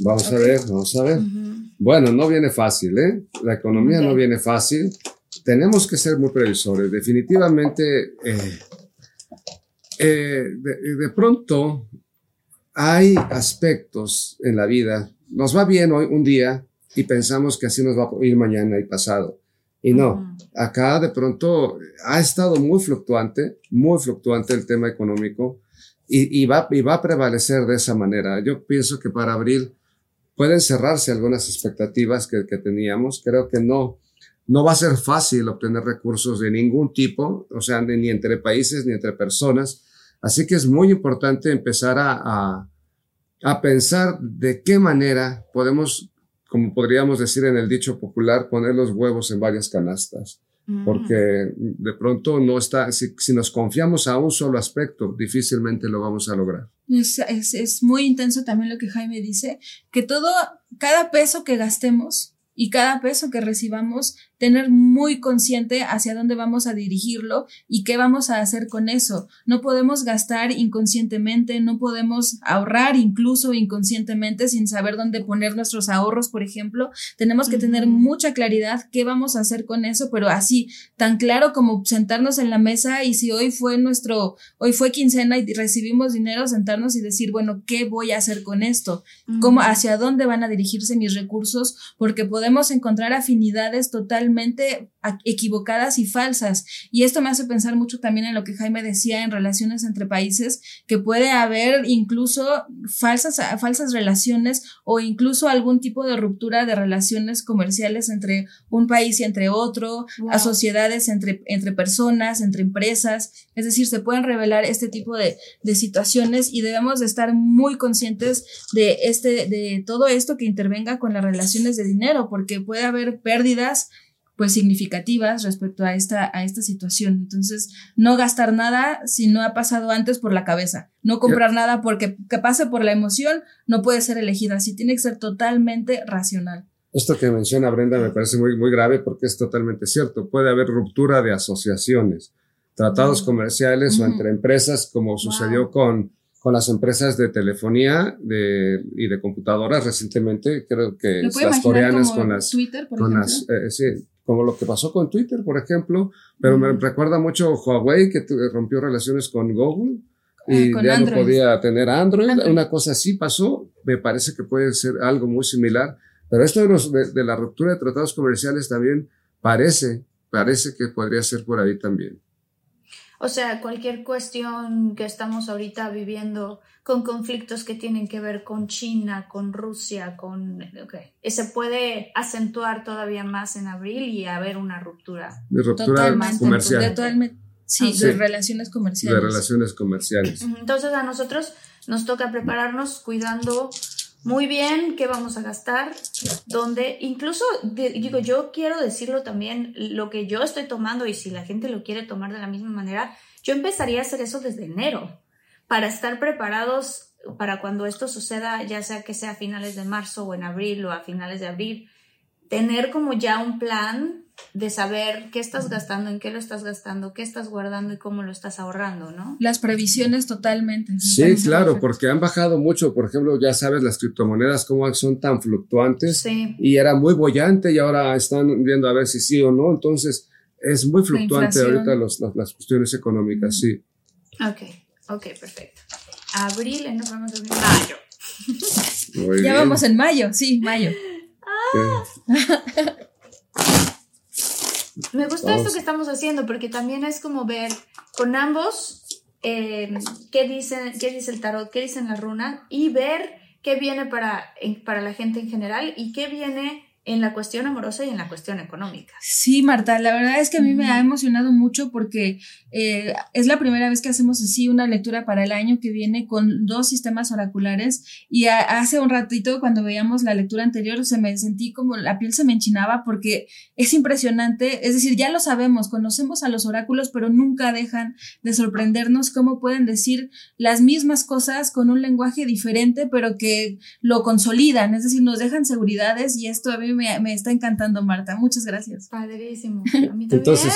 Vamos a ver, vamos a ver. Bueno, no viene fácil, ¿eh? La economía no viene fácil. Tenemos que ser muy previsores. Definitivamente, eh, eh, de, de pronto hay aspectos en la vida. Nos va bien hoy un día y pensamos que así nos va a ir mañana y pasado. Y no, acá de pronto ha estado muy fluctuante, muy fluctuante el tema económico y, y va, y va a prevalecer de esa manera. Yo pienso que para abril pueden cerrarse algunas expectativas que, que teníamos. Creo que no, no va a ser fácil obtener recursos de ningún tipo, o sea, ni, ni entre países ni entre personas. Así que es muy importante empezar a, a, a pensar de qué manera podemos, como podríamos decir en el dicho popular, poner los huevos en varias canastas. Porque de pronto no está, si, si nos confiamos a un solo aspecto, difícilmente lo vamos a lograr. Es, es, es muy intenso también lo que Jaime dice, que todo, cada peso que gastemos y cada peso que recibamos, tener muy consciente hacia dónde vamos a dirigirlo y qué vamos a hacer con eso. No podemos gastar inconscientemente, no podemos ahorrar incluso inconscientemente sin saber dónde poner nuestros ahorros, por ejemplo. Tenemos que tener mucha claridad qué vamos a hacer con eso, pero así, tan claro como sentarnos en la mesa y si hoy fue nuestro, hoy fue quincena y recibimos dinero, sentarnos y decir, bueno, ¿qué voy a hacer con esto? ¿Cómo, hacia dónde van a dirigirse mis recursos? Porque podemos encontrar afinidades totalmente equivocadas y falsas. Y esto me hace pensar mucho también en lo que Jaime decía en relaciones entre países, que puede haber incluso falsas, falsas relaciones o incluso algún tipo de ruptura de relaciones comerciales entre un país y entre otro, Wow. a sociedades entre, entre personas, entre empresas. Es decir, se pueden revelar este tipo de, de situaciones y debemos de estar muy conscientes de, este, de todo esto que intervenga con las relaciones de dinero, porque puede haber pérdidas pues significativas respecto a esta, a esta situación. Entonces, no gastar nada si no ha pasado antes por la cabeza. No comprar nada porque que pase por la emoción no puede ser elegida. Así tiene que ser totalmente racional. Esto que menciona Brenda me parece muy, muy grave porque es totalmente cierto. Puede haber ruptura de asociaciones, tratados comerciales o entre empresas, como sucedió con, con las empresas de telefonía de, y de computadoras recientemente. Creo que ¿Lo puede las coreanas con las, Twitter, por con ejemplo? las, eh, sí, como lo que pasó con Twitter, por ejemplo, pero me recuerda mucho Huawei que rompió relaciones con Google Ah, y con ya Android. no podía tener Android. Android. Una cosa así pasó, me parece que puede ser algo muy similar, pero esto de, los, de, de la ruptura de tratados comerciales también parece, parece que podría ser por ahí también. O sea, cualquier cuestión que estamos ahorita viviendo con conflictos que tienen que ver con China, con Rusia, con... ok, Se puede acentuar todavía más en abril y haber una ruptura. De ruptura Totalmente. comercial, De, totalmente- sí, Ah, de relaciones de comerciales. relaciones comerciales. Entonces a nosotros nos toca prepararnos cuidando muy bien qué vamos a gastar, dónde, incluso digo, yo quiero decirlo también, lo que yo estoy tomando y si la gente lo quiere tomar de la misma manera, yo empezaría a hacer eso desde enero para estar preparados para cuando esto suceda, ya sea que sea a finales de marzo o en abril o a finales de abril, tener como ya un plan de saber qué estás gastando, en qué lo estás gastando, qué estás guardando y cómo lo estás ahorrando, ¿no? Las previsiones totalmente. me Sí, claro, perfecto. porque han bajado mucho. Por ejemplo, ya sabes, las criptomonedas cómo son tan fluctuantes. Sí. y era muy bollante y ahora están viendo a ver si sí o no. Entonces, es muy fluctuante ahorita los, las, las cuestiones económicas, sí. Ok, ok, perfecto. Abril, en vamos a mayo. Ya bien. vamos en mayo, sí, mayo. Me gusta esto que estamos haciendo porque también es como ver con ambos eh, qué, dicen, qué dice el tarot, qué dicen las runas y ver qué viene para, para la gente en general y qué viene en la cuestión amorosa y en la cuestión económica. Sí, Marta, la verdad es que a mí me ha emocionado mucho porque eh, es la primera vez que hacemos así una lectura para el año que viene con dos sistemas oraculares y hace un ratito cuando veíamos la lectura anterior se me sentí como la piel se me enchinaba porque es impresionante, es decir, ya lo sabemos, conocemos a los oráculos, pero nunca dejan de sorprendernos cómo pueden decir las mismas cosas con un lenguaje diferente, pero que lo consolidan, es decir, nos dejan seguridades y esto a mí me, está encantando, Marta. Muchas gracias. Padrísimo. A mí también. Entonces,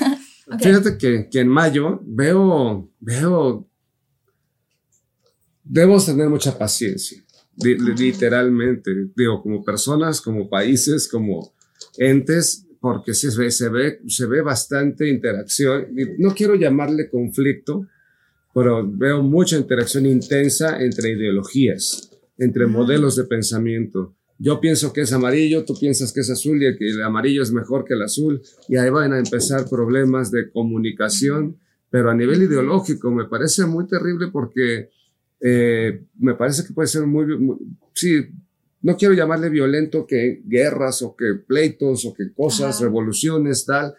fíjate que, que, en mayo veo, veo, debemos tener mucha paciencia, literalmente, digo, como personas, como países, como entes, porque se ve, se ve, se ve bastante interacción. No quiero llamarle conflicto, pero veo mucha interacción intensa entre ideologías, entre modelos de pensamiento yo pienso que es amarillo, tú piensas que es azul y que el amarillo es mejor que el azul. Y ahí van a empezar problemas de comunicación, pero a nivel ideológico me parece muy terrible porque eh, me parece que puede ser muy, sí, no quiero llamarle violento que guerras o que pleitos o que cosas, revoluciones, tal,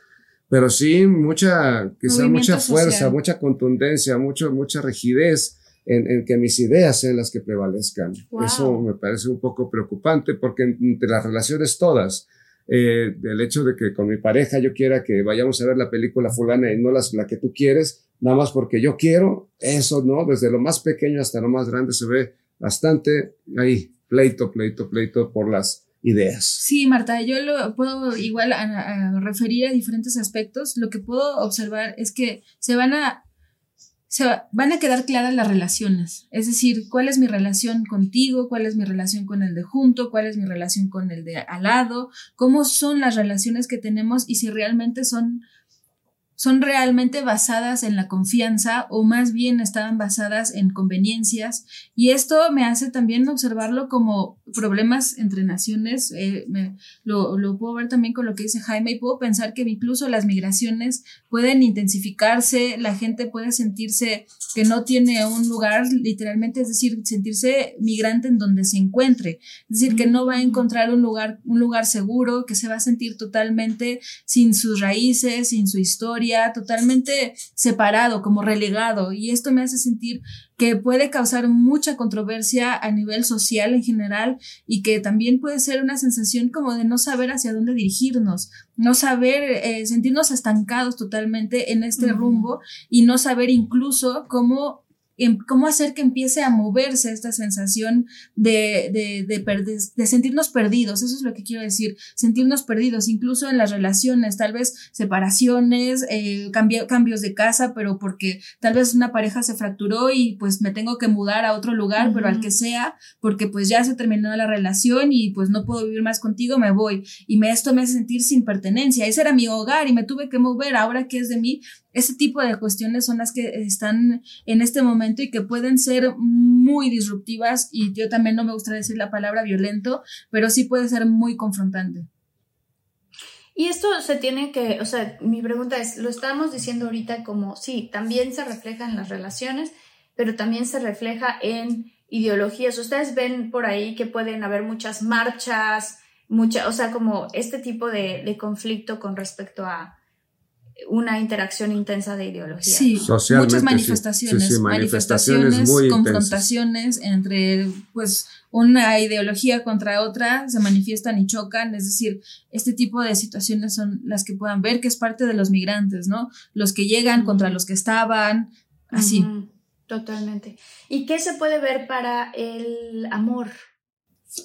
pero sí mucha, quizá mucha fuerza, mucha contundencia, mucho, mucha rigidez en, que mis ideas sean las que prevalezcan. Eso me parece un poco preocupante porque entre las relaciones todas, eh, el hecho de que con mi pareja yo quiera que vayamos a ver la película fulana y no las, la que tú quieres, nada más porque yo quiero, eso no, desde lo más pequeño hasta lo más grande se ve bastante ahí, pleito, pleito, pleito por las ideas. Sí, Marta, yo lo puedo igual referir a diferentes aspectos. Lo que puedo observar es que se van a se van a quedar claras las relaciones. Es decir, cuál es mi relación contigo, cuál es mi relación con el de junto, cuál es mi relación con el de al lado, cómo son las relaciones que tenemos y si realmente son son realmente basadas en la confianza o más bien estaban basadas en conveniencias. Y esto me hace también observarlo como problemas entre naciones, eh, lo, lo, puedo ver también con lo que dice Jaime y puedo pensar que incluso las migraciones pueden intensificarse, la gente puede sentirse que no tiene un lugar literalmente, es decir, sentirse migrante en donde se encuentre, es decir, que no va a encontrar un lugar, un lugar seguro, que se va a sentir totalmente sin sus raíces, sin su historia, totalmente separado, como relegado. Y esto me hace sentir que puede causar mucha controversia a nivel social en general y que también puede ser una sensación como de no saber hacia dónde dirigirnos, no saber, eh, sentirnos estancados totalmente en este rumbo y no saber incluso cómo cómo hacer que empiece a moverse esta sensación de, de, de, de, sentirnos perdidos, eso es lo que quiero decir, sentirnos perdidos, incluso en las relaciones, tal vez separaciones, eh, cambios de casa, pero porque tal vez una pareja se fracturó y pues me tengo que mudar a otro lugar, pero al que sea, porque pues ya se terminó la relación y pues no puedo vivir más contigo, me voy. Y me, esto me hace sentir sin pertenencia, ese era mi hogar y me tuve que mover, ahora qué es de mí, ese tipo de cuestiones son las que están en este momento y que pueden ser muy disruptivas y yo también no me gustaría decir la palabra violento, pero sí puede ser muy confrontante. Y esto se tiene que, o sea, mi pregunta es, lo estamos diciendo ahorita como, sí, también se refleja en las relaciones, pero también se refleja en ideologías. Ustedes ven por ahí que pueden haber muchas marchas, mucha, o sea, como este tipo de conflicto con respecto a, una interacción intensa de ideología. Sí, muchas manifestaciones, manifestaciones, confrontaciones entre pues una ideología contra otra, se manifiestan y chocan, es decir, este tipo de situaciones son las que puedan ver que es parte de los migrantes, ¿no? Los que llegan contra los que estaban, así. Totalmente. ¿Y qué se puede ver para el amor?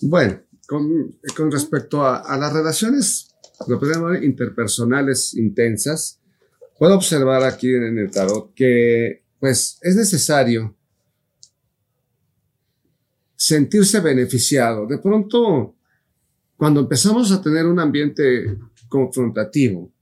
Bueno, con, respecto a, a las relaciones lo podemos llamar interpersonales intensas, puedo observar aquí en el tarot que pues es necesario sentirse beneficiado. De pronto, cuando empezamos a tener un ambiente confrontativo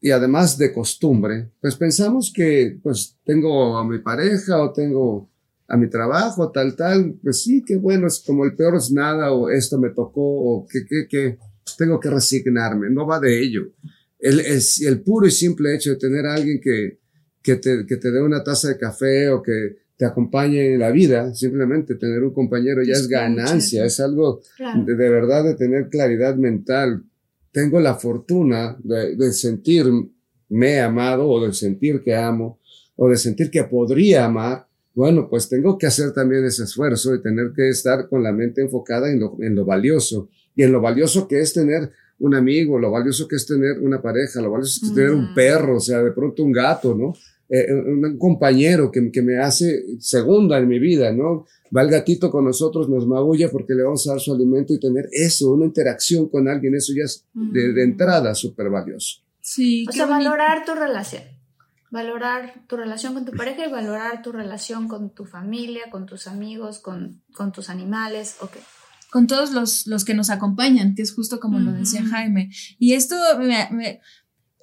y además de costumbre, pues pensamos que pues tengo a mi pareja o tengo a mi trabajo, tal, tal, pues sí, qué bueno, es como el peor es nada o esto me tocó o que, que, que tengo que resignarme, no va de ello. El, el, puro y simple hecho de tener a alguien que, que, te, que te dé una taza de café o que te acompañe en la vida, simplemente tener un compañero ya es ganancia, es algo de, verdad de tener claridad mental. Tengo la fortuna de, de sentirme amado o de sentir que amo o de sentir que podría amar. Bueno, pues tengo que hacer también ese esfuerzo y tener que estar con la mente enfocada en lo, en lo valioso y en lo valioso que es tener un amigo, lo valioso que es tener una pareja, lo valioso que es tener un perro, o sea, de pronto un gato, ¿no? Eh, un compañero que, que, me hace segunda en mi vida, ¿no? Va el gatito con nosotros, nos maulla porque le vamos a dar su alimento y tener eso, una interacción con alguien, eso ya es de, entrada súper valioso. Sí. O sea, valorar tu relación. Valorar tu relación con tu pareja y valorar tu relación con tu familia, con tus amigos, con, con tus animales, ok con todos los, los, que nos acompañan, que es justo como lo decía Jaime. Y esto me,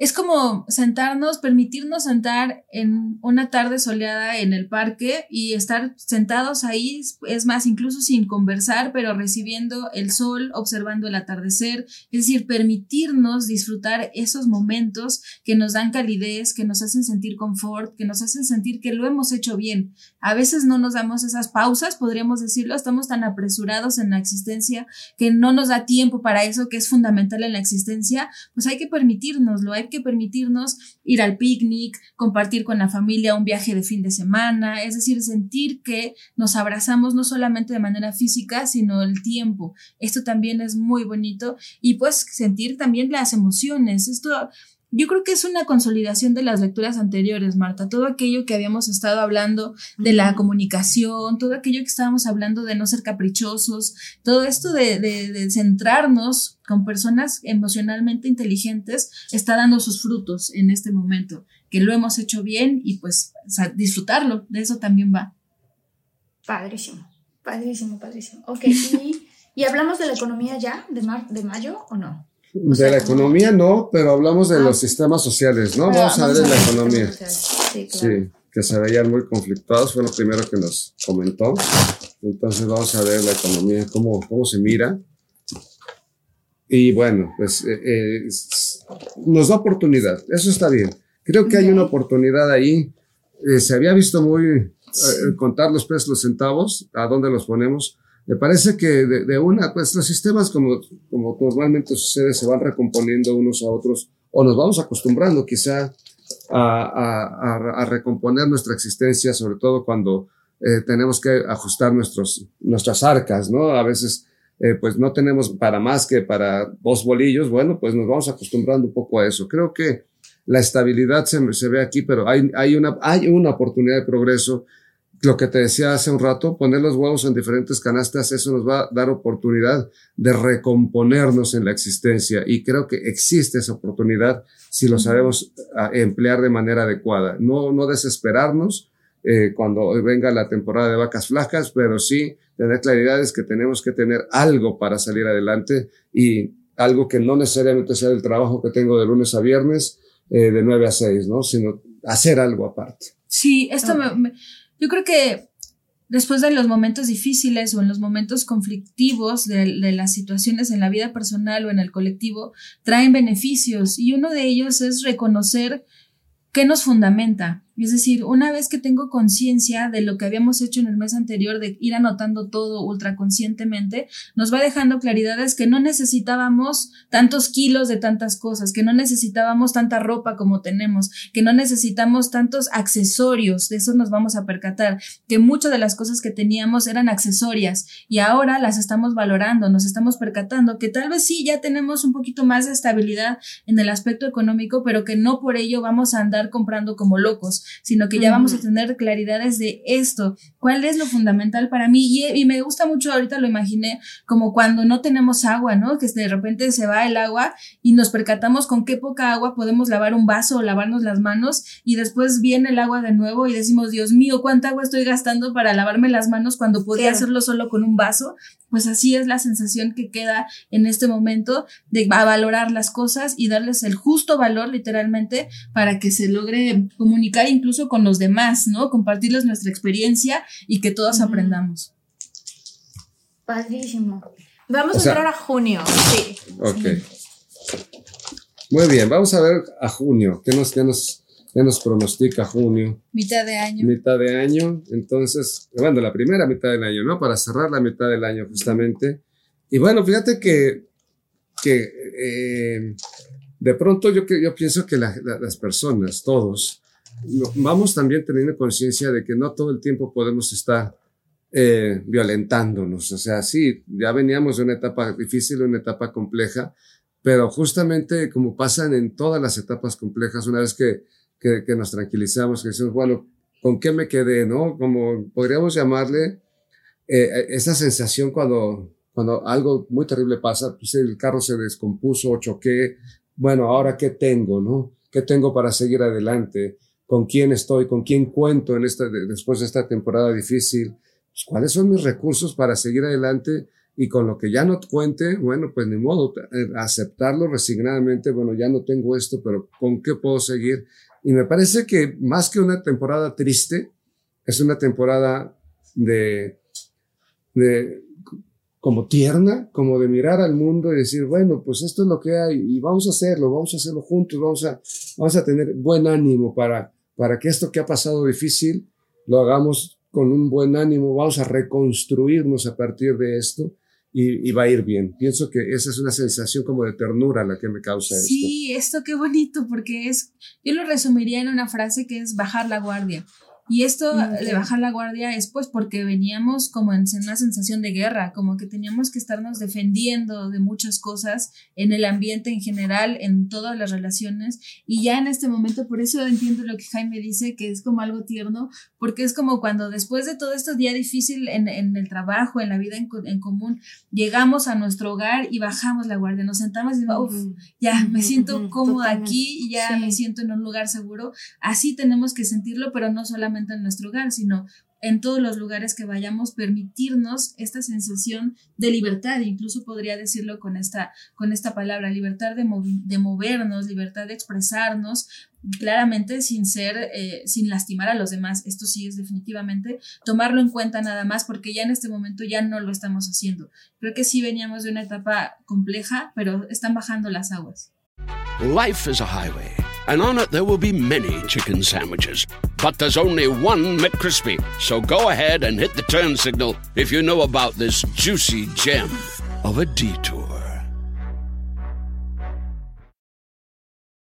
es como sentarnos, permitirnos sentar en una tarde soleada en el parque y estar sentados ahí, es más, incluso sin conversar, pero recibiendo el sol, observando el atardecer, es decir, permitirnos disfrutar esos momentos que nos dan calidez, que nos hacen sentir confort, que nos hacen sentir que lo hemos hecho bien. A veces no nos damos esas pausas, podríamos decirlo, estamos tan apresurados en la existencia que no nos da tiempo para eso que es fundamental en la existencia, pues hay que permitirnoslo, hay que permitirnos ir al picnic, compartir con la familia un viaje de fin de semana, es decir, sentir que nos abrazamos no solamente de manera física, sino el tiempo. Esto también es muy bonito y pues sentir también las emociones. Esto yo creo que es una consolidación de las lecturas anteriores, Marta. Todo aquello que habíamos estado hablando de la comunicación, todo aquello que estábamos hablando de no ser caprichosos, todo esto de, centrarnos con personas emocionalmente inteligentes está dando sus frutos en este momento, que lo hemos hecho bien y pues disfrutarlo, de eso también va. Padrísimo, padrísimo, padrísimo. Ok, ¿y, ¿y hablamos de la economía ya, de, de mayo o no? De la economía no, pero hablamos de ah. los sistemas sociales, ¿no? vamos a ver de la economía. Sí, que se veían muy conflictuados, fue lo primero que nos comentó. Entonces vamos a ver la economía, cómo, cómo se mira. Y bueno, pues eh, eh, nos da oportunidad, eso está bien. Creo que hay una oportunidad ahí. Eh, se había visto muy contar los pesos, los centavos, a dónde los ponemos me parece que de, una, pues los sistemas como, como normalmente sucede se van recomponiendo unos a otros o nos vamos acostumbrando quizá a, a, recomponer nuestra existencia, sobre todo cuando eh, tenemos que ajustar nuestros, nuestras arcas, ¿no? A veces eh, pues no tenemos para más que para dos bolillos, bueno, pues nos vamos acostumbrando un poco a eso. Creo que la estabilidad se, se ve aquí, pero hay, hay, una, hay una oportunidad de progreso lo que te decía hace un rato, poner los huevos en diferentes canastas, eso nos va a dar oportunidad de recomponernos en la existencia y creo que existe esa oportunidad si lo sabemos ah, emplear de manera adecuada. No, no desesperarnos eh, cuando venga la temporada de vacas flacas, pero sí tener claridades que tenemos que tener algo para salir adelante y algo que no necesariamente sea el trabajo que tengo de lunes a viernes, eh, de 9 a 6, ¿no? Sino hacer algo aparte. Sí, esto me yo creo que después de los momentos difíciles o en los momentos conflictivos de, las situaciones en la vida personal o en el colectivo, traen beneficios. Y uno de ellos es reconocer qué nos fundamenta, es decir, una vez que tengo conciencia de lo que habíamos hecho en el mes anterior, de ir anotando todo ultraconscientemente, nos va dejando claridades que no necesitábamos tantos kilos de tantas cosas, que no necesitábamos tanta ropa como tenemos, que no necesitamos tantos accesorios, de eso nos vamos a percatar, que muchas de las cosas que teníamos eran accesorias y ahora las estamos valorando, nos estamos percatando que tal vez sí ya tenemos un poquito más de estabilidad en el aspecto económico, pero que no por ello vamos a andar comprando como locos sino que ya vamos a tener claridades de esto, cuál es lo fundamental para mí. Y, me gusta mucho, ahorita lo imaginé, como cuando no tenemos agua, ¿no? Que de repente se va el agua y nos percatamos con qué poca agua podemos lavar un vaso o lavarnos las manos y después viene el agua de nuevo y decimos, Dios mío, ¿cuánta agua estoy gastando para lavarme las manos cuando podía hacerlo solo con un vaso? Pues así es la sensación que queda en este momento de valorar las cosas y darles el justo valor literalmente para que se logre comunicar incluso con los demás, ¿no? Compartirles nuestra experiencia y que todos aprendamos. Padrísimo. Vamos a entrar a junio. Sí. Ok. Muy bien, vamos a ver a junio. ¿Qué nos, qué nos, ya nos pronostica junio. Mitad de año. Mitad de año, entonces, bueno, la primera mitad del año, ¿no? Para cerrar la mitad del año justamente. Y bueno, fíjate que, que eh, de pronto yo, yo pienso que las personas, todos, vamos también teniendo conciencia de que no todo el tiempo podemos estar eh, violentándonos. O sea, sí, ya veníamos de una etapa difícil, una etapa compleja, pero justamente como pasan en todas las etapas complejas, una vez que, que, que nos tranquilizamos, que decimos, bueno, ¿con qué me quedé? ¿No? Como podríamos llamarle eh, esa sensación cuando, cuando algo muy terrible pasa, pues el carro se descompuso, choqué, bueno, ahora qué tengo, ¿no? ¿Qué tengo para seguir adelante? ¿Con quién estoy? ¿Con quién cuento en esta, después de esta temporada difícil? Pues, ¿Cuáles son mis recursos para seguir adelante? y con lo que ya no cuente, bueno, pues ni modo, eh, aceptarlo resignadamente, bueno, ya no tengo esto, pero ¿con qué puedo seguir? Y me parece que más que una temporada triste, es una temporada de, de como tierna, como de mirar al mundo y decir, bueno, pues esto es lo que hay y vamos a hacerlo, vamos a hacerlo juntos, vamos a, vamos a tener buen ánimo para, para que esto que ha pasado difícil lo hagamos con un buen ánimo, vamos a reconstruirnos a partir de esto y, va a ir bien. Pienso que esa es una sensación como de ternura la que me causa esto. Sí, esto qué bonito, porque es, yo lo resumiría en una frase que es bajar la guardia. Y esto de bajar la guardia es pues porque veníamos como en una sensación de guerra, como que teníamos que estarnos defendiendo de muchas cosas en el ambiente en general, en todas las relaciones. Y ya en este momento, por eso entiendo lo que Jaime dice, que es como algo tierno, porque es como cuando después de todo este día difícil en, en el trabajo, en la vida en, en, común, llegamos a nuestro hogar y bajamos la guardia, nos sentamos y uff, ya me siento cómoda aquí, ya me siento en un lugar seguro. Así tenemos que sentirlo, pero no solamente en nuestro hogar, sino en todos los lugares que vayamos, permitirnos esta sensación de libertad, incluso podría decirlo con esta, con esta palabra, libertad de, de movernos, libertad de expresarnos, claramente sin ser, eh, sin lastimar a los demás. Esto sí es definitivamente tomarlo en cuenta nada más, porque ya en este momento ya no lo estamos haciendo. Creo que sí veníamos de una etapa compleja, pero están bajando las aguas. Life is a highway. And on it there will be many chicken sandwiches. But there's only one McCrispy. So go ahead and hit the turn signal if you know about this juicy gem of a detour.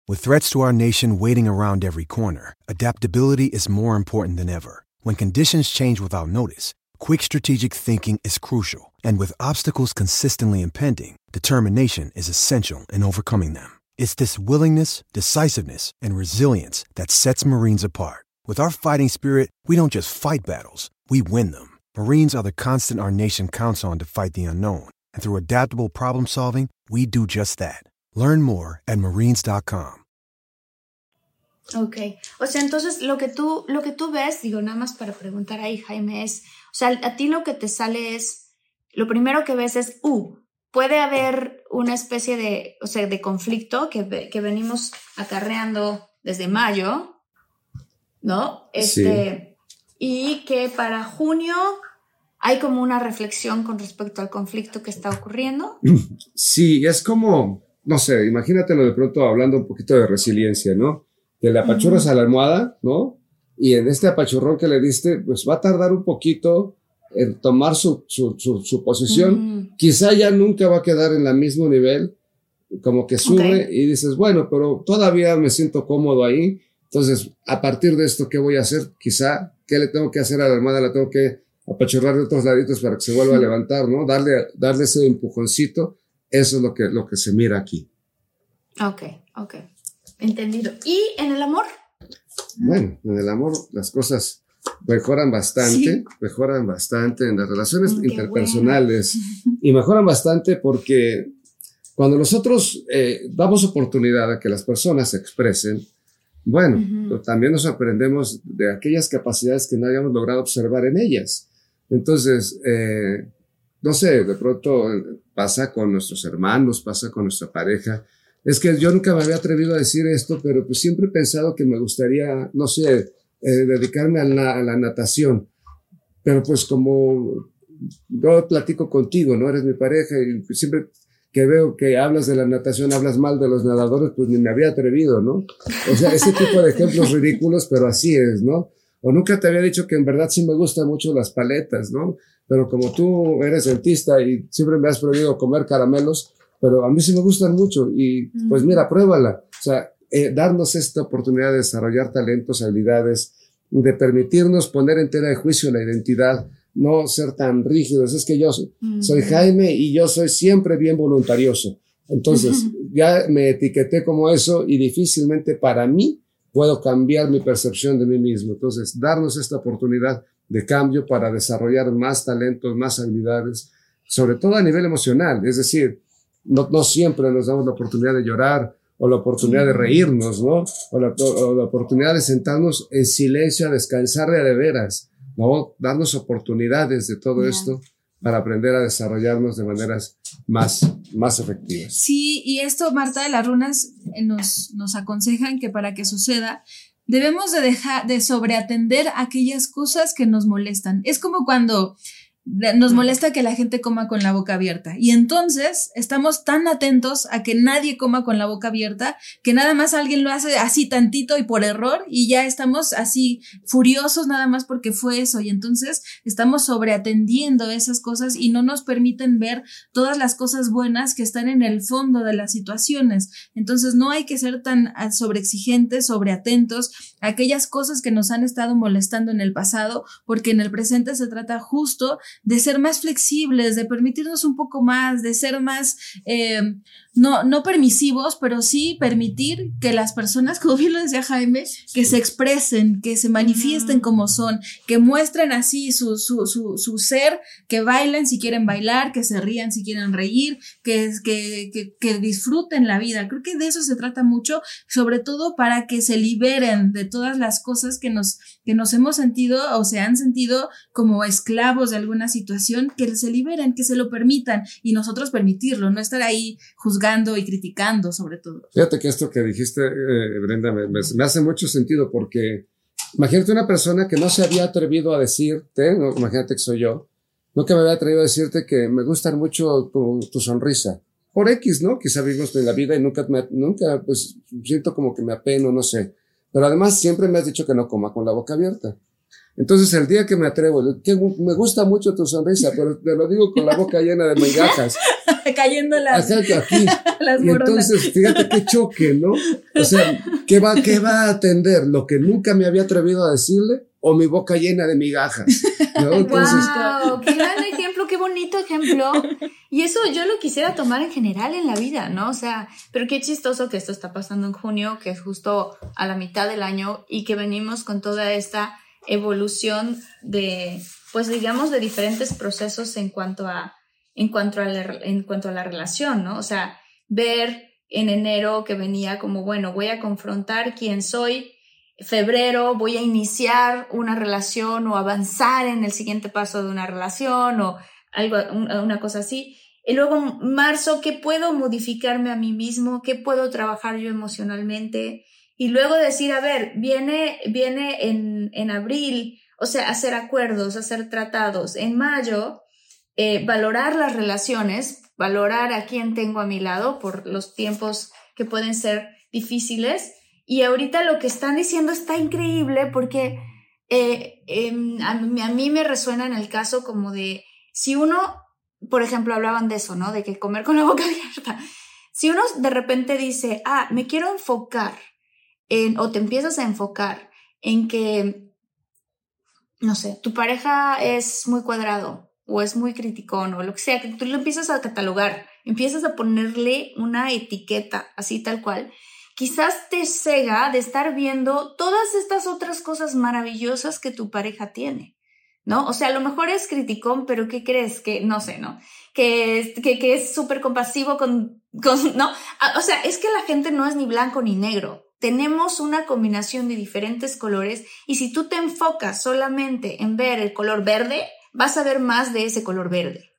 With threats to our nation waiting around every corner, adaptability is more important than ever. When conditions change without notice, quick strategic thinking is crucial. And with obstacles consistently impending, determination is essential in overcoming them. It's this willingness, decisiveness, and resilience that sets Marines apart. With our fighting spirit, we don't just fight battles, we win them. Marines are the constant our nation counts on to fight the unknown. And through adaptable problem solving, we do just that. Learn more at marines.com. Ok, o sea, entonces lo que tú lo que tú ves, digo nada más para preguntar ahí Jaime es, o sea, a ti lo que te sale es lo primero que ves es uh, puede haber una especie de, o sea, de conflicto que, que venimos acarreando desde mayo, ¿no? Este, Y que para junio hay como una reflexión con respecto al conflicto que está ocurriendo. Sí, es como, no sé, imagínatelo de pronto hablando un poquito de resiliencia, ¿no? Que le apachurras a la almohada, ¿no? Y en este apachurrón que le diste, pues va a tardar un poquito en tomar su, su, su, posición, quizá ya nunca va a quedar en el mismo nivel, como que sube y dices, bueno, pero todavía me siento cómodo ahí, entonces a partir de esto, ¿qué voy a hacer? Quizá, ¿qué le tengo que hacer a la hermana? La tengo que apachurrar de otros laditos para que se vuelva a levantar, ¿no? Darle, darle ese empujoncito, eso es lo que, lo que se mira aquí. Ok, ok, entendido. ¿Y en el amor? Bueno, en el amor las cosas mejoran bastante, mejoran bastante en las relaciones mm, interpersonales y mejoran bastante porque cuando nosotros eh, damos oportunidad a que las personas se expresen, bueno, también nos aprendemos de aquellas capacidades que no habíamos logrado observar en ellas. Entonces, eh, no sé, de pronto pasa con nuestros hermanos, pasa con nuestra pareja. Es que yo nunca me había atrevido a decir esto, pero pues siempre he pensado que me gustaría, no sé, eh, dedicarme a la, natación. Pero pues como yo platico contigo, ¿no? Eres mi pareja y siempre que veo que hablas de la natación, hablas mal de los nadadores, pues ni me había atrevido, ¿no? O sea, ese tipo de ejemplos ridículos, pero así es, ¿no? O nunca te había dicho que en verdad sí me gustan mucho las paletas, ¿no? Pero como tú eres dentista y siempre me has prohibido comer caramelos, pero a mí sí me gustan mucho y pues mira, pruébala. O sea, eh, darnos esta oportunidad de desarrollar talentos, habilidades, de permitirnos poner en tela de juicio la identidad, no ser tan rígidos. Es que yo soy Jaime y yo soy siempre bien voluntarioso. Entonces, ya me etiqueté como eso y difícilmente para mí puedo cambiar mi percepción de mí mismo. Entonces, darnos esta oportunidad de cambio para desarrollar más talentos, más habilidades, sobre todo a nivel emocional. Es decir, no, no siempre nos damos la oportunidad de llorar o la oportunidad de reírnos, ¿no? O la, o la oportunidad de sentarnos en silencio a descansar de, de veras, ¿no? Darnos oportunidades de todo esto para aprender a desarrollarnos de maneras más, más efectivas. Sí, y esto, Marta de las Runas, eh, nos, nos aconsejan que para que suceda, debemos de dejar de sobreatender aquellas cosas que nos molestan. Es como cuando nos molesta que la gente coma con la boca abierta. Y entonces estamos tan atentos a que nadie coma con la boca abierta que nada más alguien lo hace así tantito y por error y ya estamos así furiosos nada más porque fue eso. Y entonces estamos sobreatendiendo esas cosas y no nos permiten ver todas las cosas buenas que están en el fondo de las situaciones. Entonces no hay que ser tan ah, sobreexigentes, sobreatentos a aquellas cosas que nos han estado molestando en el pasado porque en el presente se trata justo de ser más flexibles, de permitirnos un poco más, de ser más, eh, no, no permisivos, pero sí permitir que las personas, como bien lo decía Jaime, que se expresen, que se manifiesten como son, que muestren así su, su, su, su, ser, que bailen si quieren bailar, que se rían si quieren reír, que, que, que, que disfruten la vida. Creo que de eso se trata mucho, sobre todo para que se liberen de todas las cosas que nos, que nos hemos sentido o se han sentido como esclavos de alguna situación, que se liberen, que se lo permitan y nosotros permitirlo, no estar ahí juzgando y criticando sobre todo. Fíjate que esto que dijiste, eh, Brenda, me, hace mucho sentido porque imagínate una persona que no se había atrevido a decirte, ¿no? imagínate que soy yo, que me había atrevido a decirte que me gusta mucho tu, tu sonrisa. Por X, ¿no? Quizá vivimos en la vida y nunca, nunca, pues siento como que me apeno, no sé. Pero además siempre me has dicho que no coma con la boca abierta. Entonces, el día que me atrevo, que me gusta mucho tu sonrisa, pero te lo digo con la boca llena de migajas. Cayendo las, aquí. las y entonces, fíjate qué choque, ¿no? O sea, ¿qué va, ¿qué va a atender? ¿Lo que nunca me había atrevido a decirle o mi boca llena de migajas? ¿no? Entonces, wow, qué gran ejemplo, qué bonito ejemplo. Y eso yo lo quisiera tomar en general en la vida, ¿no? O sea, pero qué chistoso que esto está pasando en junio, que es justo a la mitad del año y que venimos con toda esta evolución de, pues digamos, de diferentes procesos en cuanto a, en cuanto a, la, en cuanto a la relación, ¿no? O sea, ver en enero que venía como, bueno, voy a confrontar quién soy, febrero voy a iniciar una relación o avanzar en el siguiente paso de una relación o algo, una cosa así. Y luego marzo, ¿qué puedo modificarme a mí mismo? ¿Qué puedo trabajar yo emocionalmente? y luego decir, a ver, viene, viene en, en abril, o sea, hacer acuerdos, hacer tratados. En mayo, eh, valorar las relaciones, valorar a quién tengo a mi lado por los tiempos que pueden ser difíciles. Y ahorita lo que están diciendo está increíble porque eh, em, a, mí, a mí me resuena en el caso como de, si uno, por ejemplo, hablaban de eso, ¿no? De que comer con la boca abierta. Si uno de repente dice, ah, me quiero enfocar o te empiezas a enfocar en que, no sé, tu pareja es muy cuadrado o es muy criticón o lo que sea, que tú lo empiezas a catalogar, empiezas a ponerle una etiqueta así tal cual, quizás te cega de estar viendo todas estas otras cosas maravillosas que tu pareja tiene. ¿No? O sea, a lo mejor es criticón, pero ¿qué crees? Que, no sé, ¿no? Que, que, que es súper compasivo con, con, ¿no? O sea, es que la gente no es ni blanco ni negro tenemos una combinación de diferentes colores y si tú te enfocas solamente en ver el color verde, vas a ver más de ese color verde.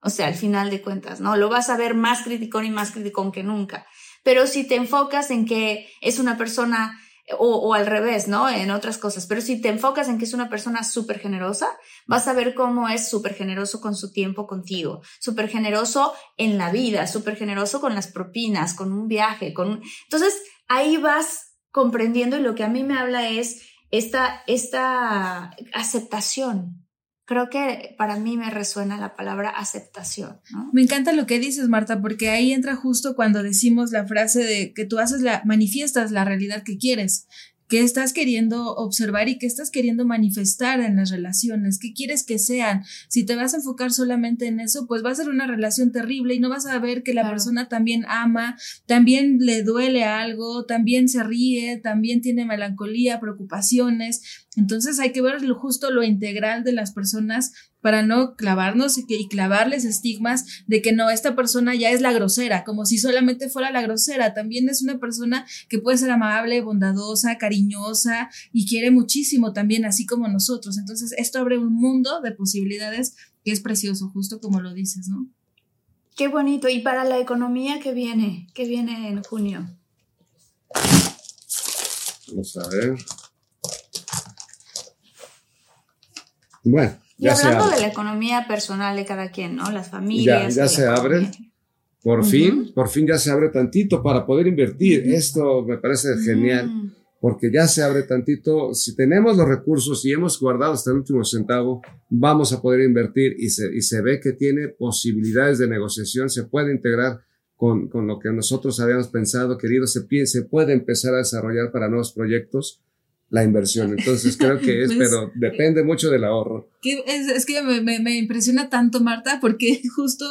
O sea, al final de cuentas, ¿no? Lo vas a ver más criticón y más criticón que nunca. Pero si te enfocas en que es una persona o, al revés, ¿no? En otras cosas. Pero si te enfocas en que es una persona súper generosa, vas a ver cómo es súper generoso con su tiempo contigo, súper generoso en la vida, súper generoso con las propinas, con un viaje, con Entonces, ahí vas comprendiendo y lo que a mí me habla es esta, esta aceptación, creo que para mí me resuena la palabra aceptación. Me encanta lo que dices, Marta, porque ahí entra justo cuando decimos la frase de que tú haces la, manifiestas la realidad que quieres qué estás queriendo observar y qué estás queriendo manifestar en las relaciones, qué quieres que sean. Si te vas a enfocar solamente en eso, pues va a ser una relación terrible y no vas a ver que la persona también ama, también le duele algo, también se ríe, también tiene melancolía, preocupaciones. Entonces hay que ver justo lo integral de las personas para no clavarnos y, clavarles estigmas de que no, esta persona ya es la grosera, como si solamente fuera la grosera, también es una persona que puede ser amable, bondadosa, cariñosa y quiere muchísimo también, así como nosotros. Entonces, esto abre un mundo de posibilidades que es precioso, justo como lo dices, ¿no? Qué bonito. ¿Y para la economía qué viene? ¿Qué viene en junio? Vamos a ver. Bueno, y hablando de la economía personal de cada quien, ¿no? Las familias. Ya, se abre. Por fin, por fin ya se abre tantito para poder invertir. Esto me parece genial, mm. porque ya se abre tantito. Si tenemos los recursos y hemos guardado hasta el último centavo, vamos a poder invertir y se, y se ve que tiene posibilidades de negociación, se puede integrar con, con lo que nosotros habíamos pensado, querido, se, se puede empezar a desarrollar para nuevos proyectos la inversión. Entonces creo que es, pues, pero depende mucho del ahorro. es, es, que me, me, me, impresiona tanto, Marta, porque justo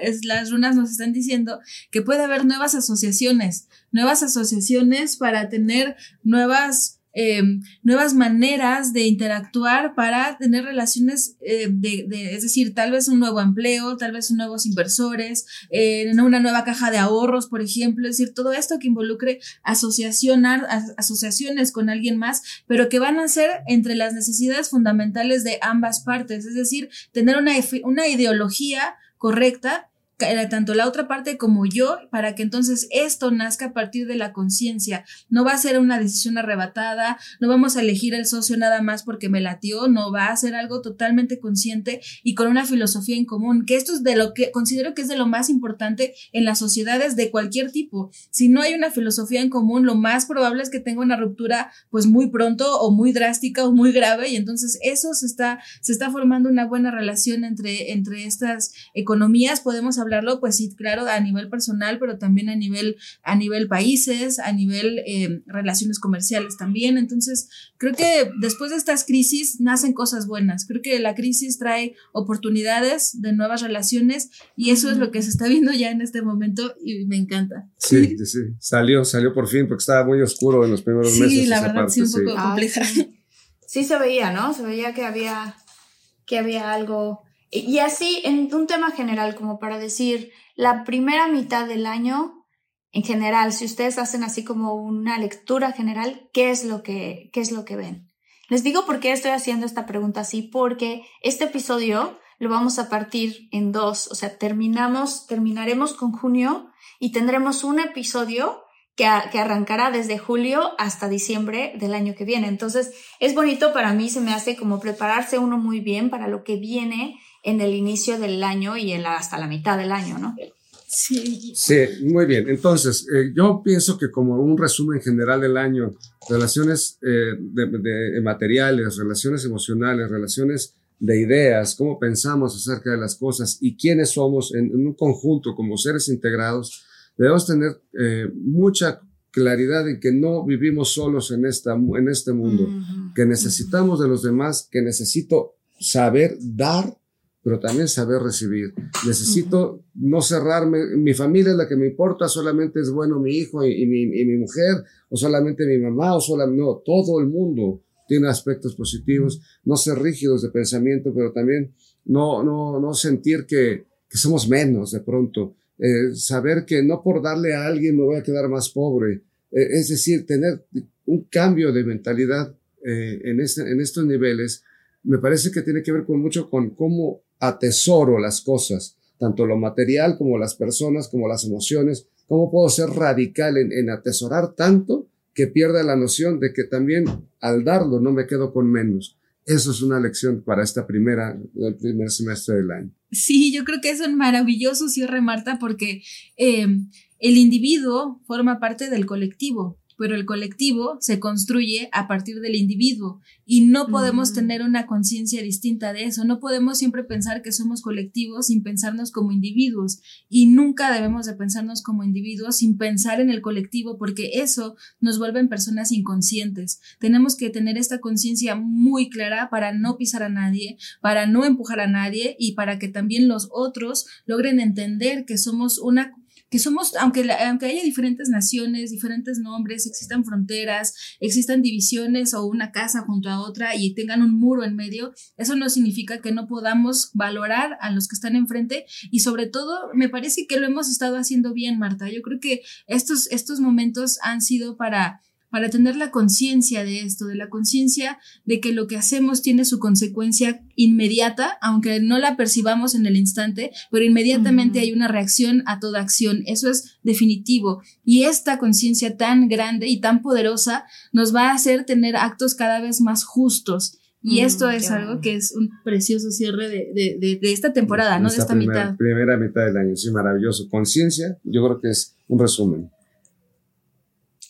es, las runas nos están diciendo que puede haber nuevas asociaciones, nuevas asociaciones para tener nuevas Em, nuevas maneras de interactuar para tener relaciones eh, de, es decir, tal vez un nuevo empleo, tal vez nuevos inversores, eh, una nueva caja de ahorros, por ejemplo, es decir, todo esto que involucre asociación, asociaciones con alguien más, pero que van a ser entre las necesidades fundamentales de ambas partes, es decir, tener una, una ideología correcta tanto la otra parte como yo, para que entonces esto nazca a partir de la conciencia. No va a ser una decisión arrebatada, no vamos a elegir el socio nada más porque me latió, no va a ser algo totalmente consciente y con una filosofía en común, que esto es de lo que considero que es de lo más importante en las sociedades de cualquier tipo. Si no hay una filosofía en común, lo más probable es que tenga una ruptura pues muy pronto o muy drástica o muy grave y entonces eso se está, se está formando una buena relación entre, entre estas economías. Podemos hablar hablarlo, pues sí, claro, a nivel personal, pero también a nivel, a nivel países, a nivel eh, relaciones comerciales también. Entonces, creo que después de estas crisis nacen cosas buenas. Creo que la crisis trae oportunidades de nuevas relaciones y eso es lo que se está viendo ya en este momento y me encanta. Sí, sí, salió, salió por fin porque estaba muy oscuro en los primeros meses. Sí, la verdad, sí, un poco compleja. sí se veía, ¿no? Se veía que había, que había algo y así, en un tema general, como para decir, la primera mitad del año, en general, si ustedes hacen así como una lectura general, ¿qué es lo que, qué es lo que ven? Les digo por qué estoy haciendo esta pregunta así, porque este episodio lo vamos a partir en dos, o sea, terminamos, terminaremos con junio y tendremos un episodio que, que, arrancará desde julio hasta diciembre del año que viene. Entonces, es bonito para mí, se me hace como prepararse uno muy bien para lo que viene en el inicio del año y en la, hasta la mitad del año, ¿no? Sí. Sí, muy bien. Entonces, eh, yo pienso que como un resumen general del año, relaciones eh, de, materiales, relaciones emocionales, relaciones de ideas, cómo pensamos acerca de las cosas y quiénes somos en, un conjunto como seres integrados, debemos tener eh, mucha claridad en que no vivimos solos en, esta, en este mundo, que necesitamos de los demás, que necesito saber dar pero también saber recibir. Necesito no cerrarme, mi familia es la que me importa, solamente es bueno mi hijo y, mi, y mi, mujer, o solamente mi mamá, o solamente, no, todo el mundo tiene aspectos positivos, no ser rígidos de pensamiento, pero también no, no, no sentir que, que somos menos de pronto, eh, saber que no por darle a alguien me voy a quedar más pobre, eh, es decir, tener un cambio de mentalidad eh, en, este, en estos niveles, me parece que tiene que ver con mucho con cómo atesoro las cosas, tanto lo material como las personas, como las emociones. ¿Cómo puedo ser radical en, atesorar tanto que pierda la noción de que también al darlo no me quedo con menos. Eso es una lección para esta primera, el primer semestre del año. Sí, yo creo que es un maravilloso cierre, Marta, porque eh, el individuo forma parte del colectivo pero el colectivo se construye a partir del individuo y no podemos tener una conciencia distinta de eso, no podemos siempre pensar que somos colectivos sin pensarnos como individuos y nunca debemos de pensarnos como individuos sin pensar en el colectivo porque eso nos vuelve en personas inconscientes. Tenemos que tener esta conciencia muy clara para no pisar a nadie, para no empujar a nadie y para que también los otros logren entender que somos una que somos, aunque, aunque haya diferentes naciones, diferentes nombres, existan fronteras, existan divisiones o una casa junto a otra y tengan un muro en medio, eso no significa que no podamos valorar a los que están enfrente y sobre todo me parece que lo hemos estado haciendo bien, Marta. Yo creo que estos, estos momentos han sido para para tener la conciencia de esto, de la conciencia de que lo que hacemos tiene su consecuencia inmediata, aunque no la percibamos en el instante, pero inmediatamente hay una reacción a toda acción. Eso es definitivo. Y esta conciencia tan grande y tan poderosa nos va a hacer tener actos cada vez más justos. Y esto es algo que es un precioso cierre de, de, de, esta temporada, ¿no? De esta mitad. Primera mitad del año, sí, maravilloso. Conciencia, yo creo que es un resumen.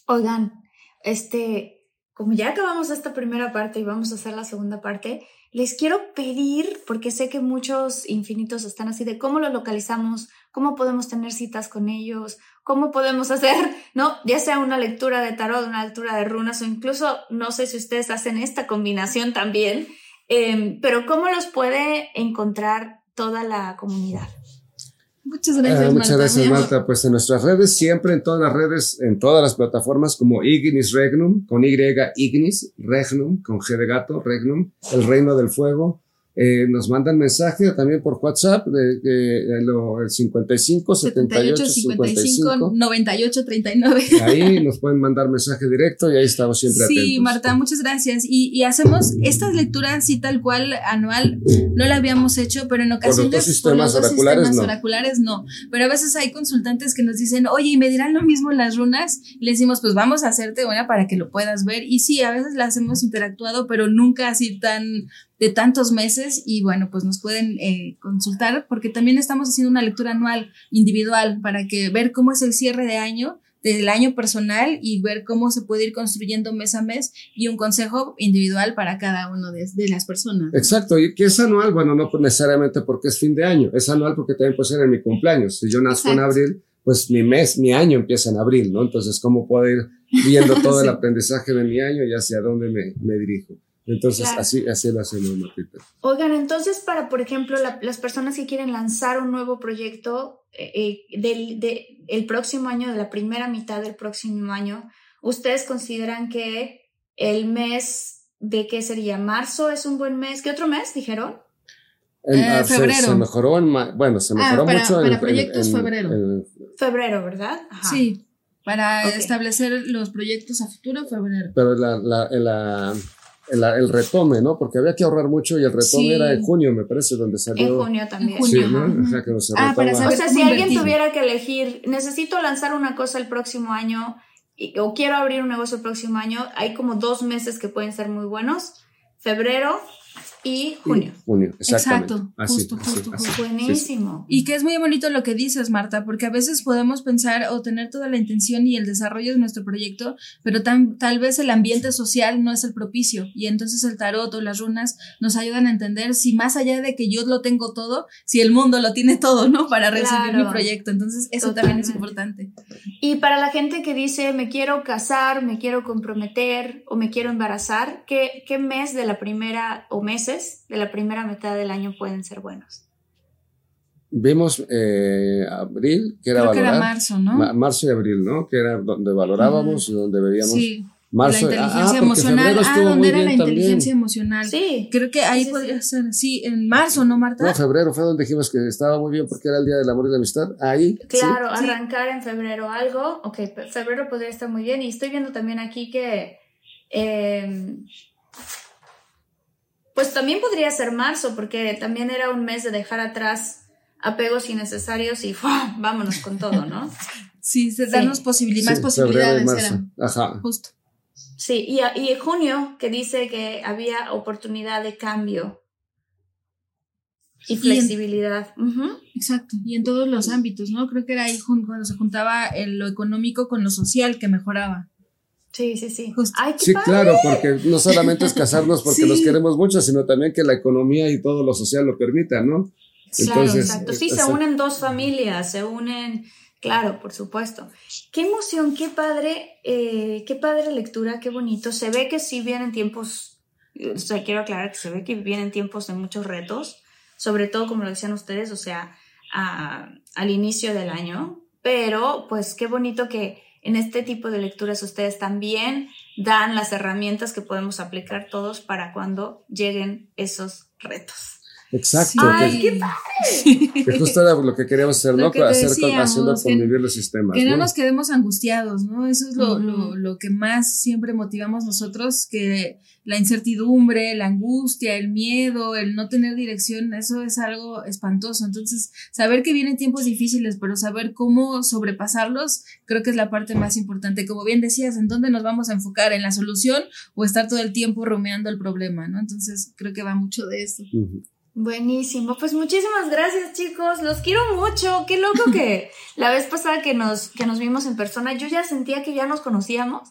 Oigan, este, como ya acabamos esta primera parte y vamos a hacer la segunda parte, les quiero pedir, porque sé que muchos infinitos están así de cómo lo localizamos, cómo podemos tener citas con ellos, cómo podemos hacer, ¿no? Ya sea una lectura de tarot, una lectura de runas o incluso, no sé si ustedes hacen esta combinación también, em, pero cómo los puede encontrar toda la comunidad. Muchas gracias, ah, muchas gracias, Marta. Pues en nuestras redes, siempre en todas las redes, en todas las plataformas, como Ignis Regnum, con Y, Ignis, Regnum, con G de gato, Regnum, el reino del fuego, eh, nos mandan mensaje también por WhatsApp de, de, lo, el 55 78 55, 98 39. Ahí nos pueden mandar mensaje directo y ahí estamos siempre sí, atentos. Sí, Marta, muchas gracias. Y, y, hacemos estas lecturas así tal cual anual, no la habíamos hecho, pero en ocasiones por los dos sistemas, por los dos oraculares, sistemas no. oraculares no. Pero a veces hay consultantes que nos dicen, oye, ¿y me dirán lo mismo las runas? Y le decimos, pues vamos a hacerte una para que lo puedas ver. Y sí, a veces las hemos interactuado, pero nunca así tan de tantos meses y bueno, pues nos pueden eh, consultar porque también estamos haciendo una lectura anual individual para que ver cómo es el cierre de año del año personal y ver cómo se puede ir construyendo mes a mes y un consejo individual para cada uno de, de las personas. Exacto, y que es anual, bueno, no necesariamente porque es fin de año, es anual porque también puede ser en mi cumpleaños. Si yo nazco Exacto. en abril, pues mi mes, mi año empieza en abril, ¿no? Entonces, ¿cómo puedo ir viendo todo sí. el aprendizaje de mi año y hacia dónde me, me dirijo? Entonces, claro. así, así lo hacemos, Martita. Oigan, entonces, para, por ejemplo, la, las personas que quieren lanzar un nuevo proyecto eh, del de, el próximo año, de la primera mitad del próximo año, ¿ustedes consideran que el mes de qué sería? ¿Marzo es un buen mes? ¿Qué otro mes dijeron? En, eh, febrero. Se, se, mejoró en, bueno, se mejoró ah, para, mucho para en, proyectos en, febrero. En, febrero, ¿verdad? Ajá. Sí, para okay. establecer los proyectos a futuro, febrero. Pero la, la, la el, el, retome, ¿no? Porque había que ahorrar mucho y el retome sí. era en junio, me parece, donde salió. En junio también. En junio. Sí, ¿no? O sea, que no se ah, para saber, o sea, si alguien invertir. tuviera que elegir, necesito lanzar una cosa el próximo año y, o quiero abrir un negocio el próximo año, hay como dos meses que pueden ser muy buenos. Febrero y junio. Y junio, exactamente. Exacto, así, justo, así, justo, así. justo. Buenísimo. Y que es muy bonito lo que dices, Marta, porque a veces podemos pensar o tener toda la intención y el desarrollo de nuestro proyecto, pero tan, tal vez el ambiente social no es el propicio. Y entonces el tarot o las runas nos ayudan a entender si más allá de que yo lo tengo todo, si el mundo lo tiene todo, ¿no? Para recibir Claro. mi proyecto. Entonces eso también es importante. Y para la gente que dice, me quiero casar, me quiero comprometer o me quiero embarazar, ¿qué, qué mes de la primera o meses de la primera mitad del año pueden ser buenos? Vimos eh, abril, que era Creo que valorar. era marzo, ¿no? Ma- marzo y abril, ¿no? Que era donde valorábamos y donde veíamos. Sí. Marzo, la ah, inteligencia porque emocional. febrero Ah, ¿dónde era la bien también. inteligencia emocional? Sí. Creo que ahí Sí, sí, podría sí. ser, sí, en marzo, ¿no, Marta? No, febrero fue donde dijimos que estaba muy bien porque era el Día del Amor y la Amistad. Ahí. sí. Claro, Sí. arrancar en febrero algo. Ok, febrero podría estar muy bien. Y estoy viendo también aquí que. eh, pues también podría ser marzo, porque también era un mes de dejar atrás apegos innecesarios y ¡fua! vámonos con todo, ¿no? Sí, se- darnos Sí, posibili- más y posibilidades. marzo. Era. Ajá. Justo. Sí, y, y en junio que dice que había oportunidad de cambio y flexibilidad. Exacto, y en todos los ámbitos, ¿no? Creo que era ahí cuando se juntaba lo económico con lo social que mejoraba. Sí, sí, sí. sí, claro, porque no solamente es casarnos porque nos queremos mucho, sino también que la economía y todo lo social lo permita, ¿no? Entonces, exacto. Sí, se unen dos familias, se unen, claro, por supuesto. Qué emoción, qué padre, eh, qué padre lectura, qué bonito. Se ve que sí vienen tiempos, o sea, quiero aclarar que se ve que vienen tiempos de muchos retos, sobre todo como lo decían ustedes, o sea, al inicio del año, pero pues qué bonito que en este tipo de lecturas ustedes también dan las herramientas que podemos aplicar todos para cuando lleguen esos retos. Exacto. ¡Ay, qué padre! Que justo era lo que queríamos hacer, ¿no? Para hacer haciendo convivir los sistemas. Que no, nos quedemos angustiados, ¿no? Eso es lo, lo, lo, que más siempre motivamos nosotros, que la incertidumbre, la angustia, el miedo, el no tener dirección, eso es algo espantoso. Entonces, saber que vienen tiempos difíciles, pero saber cómo sobrepasarlos, creo que es la parte más importante. Como bien decías, ¿en dónde nos vamos a enfocar? ¿En la solución o estar todo el tiempo rumeando el problema, ¿no? Entonces, creo que va mucho de eso. Buenísimo, pues muchísimas gracias chicos, los quiero mucho, qué loco que la vez pasada que nos, que nos vimos en persona yo ya sentía que ya nos conocíamos.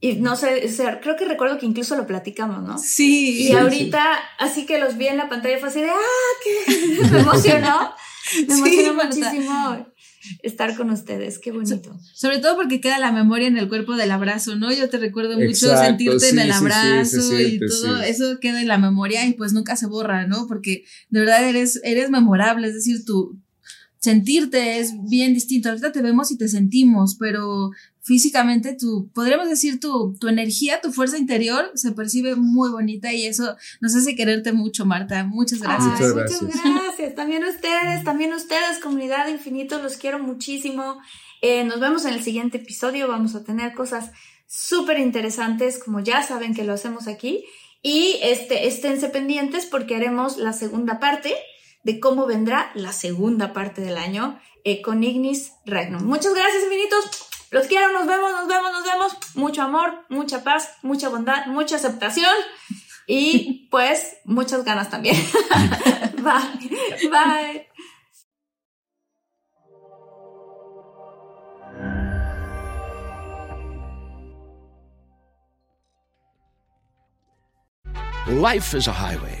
Y no sé, creo que recuerdo que incluso lo platicamos, ¿no? Sí. Y ahorita, así que los vi en la pantalla fue así de, ah, que me emocionó, me emocionó muchísimo estar con ustedes, qué bonito. sobre todo porque queda la memoria en el cuerpo del abrazo, ¿no? Yo te recuerdo mucho sentirte en el abrazo y todo eso queda en la memoria y pues nunca se borra, ¿no? Porque de verdad eres, eres memorable, es decir, tu sentirte es bien distinto. Ahorita te vemos y te sentimos, pero físicamente tu, podríamos decir tu, tu energía, tu fuerza interior se percibe muy bonita y eso nos hace quererte mucho, Marta. Muchas gracias. muchas gracias. Muchas gracias. También ustedes, también ustedes, comunidad infinito, los quiero muchísimo. Eh, nos vemos en el siguiente episodio. Vamos a tener cosas súper interesantes, como ya saben que lo hacemos aquí. Y este, esténse pendientes porque haremos la segunda parte de cómo vendrá la segunda parte del año eh, con Ignis Regnum. Muchas gracias, infinitos. Los quiero, nos vemos, nos vemos, nos vemos. Mucho amor, mucha paz, mucha bondad, mucha aceptación y pues muchas ganas también. bye, bye. Life is a highway,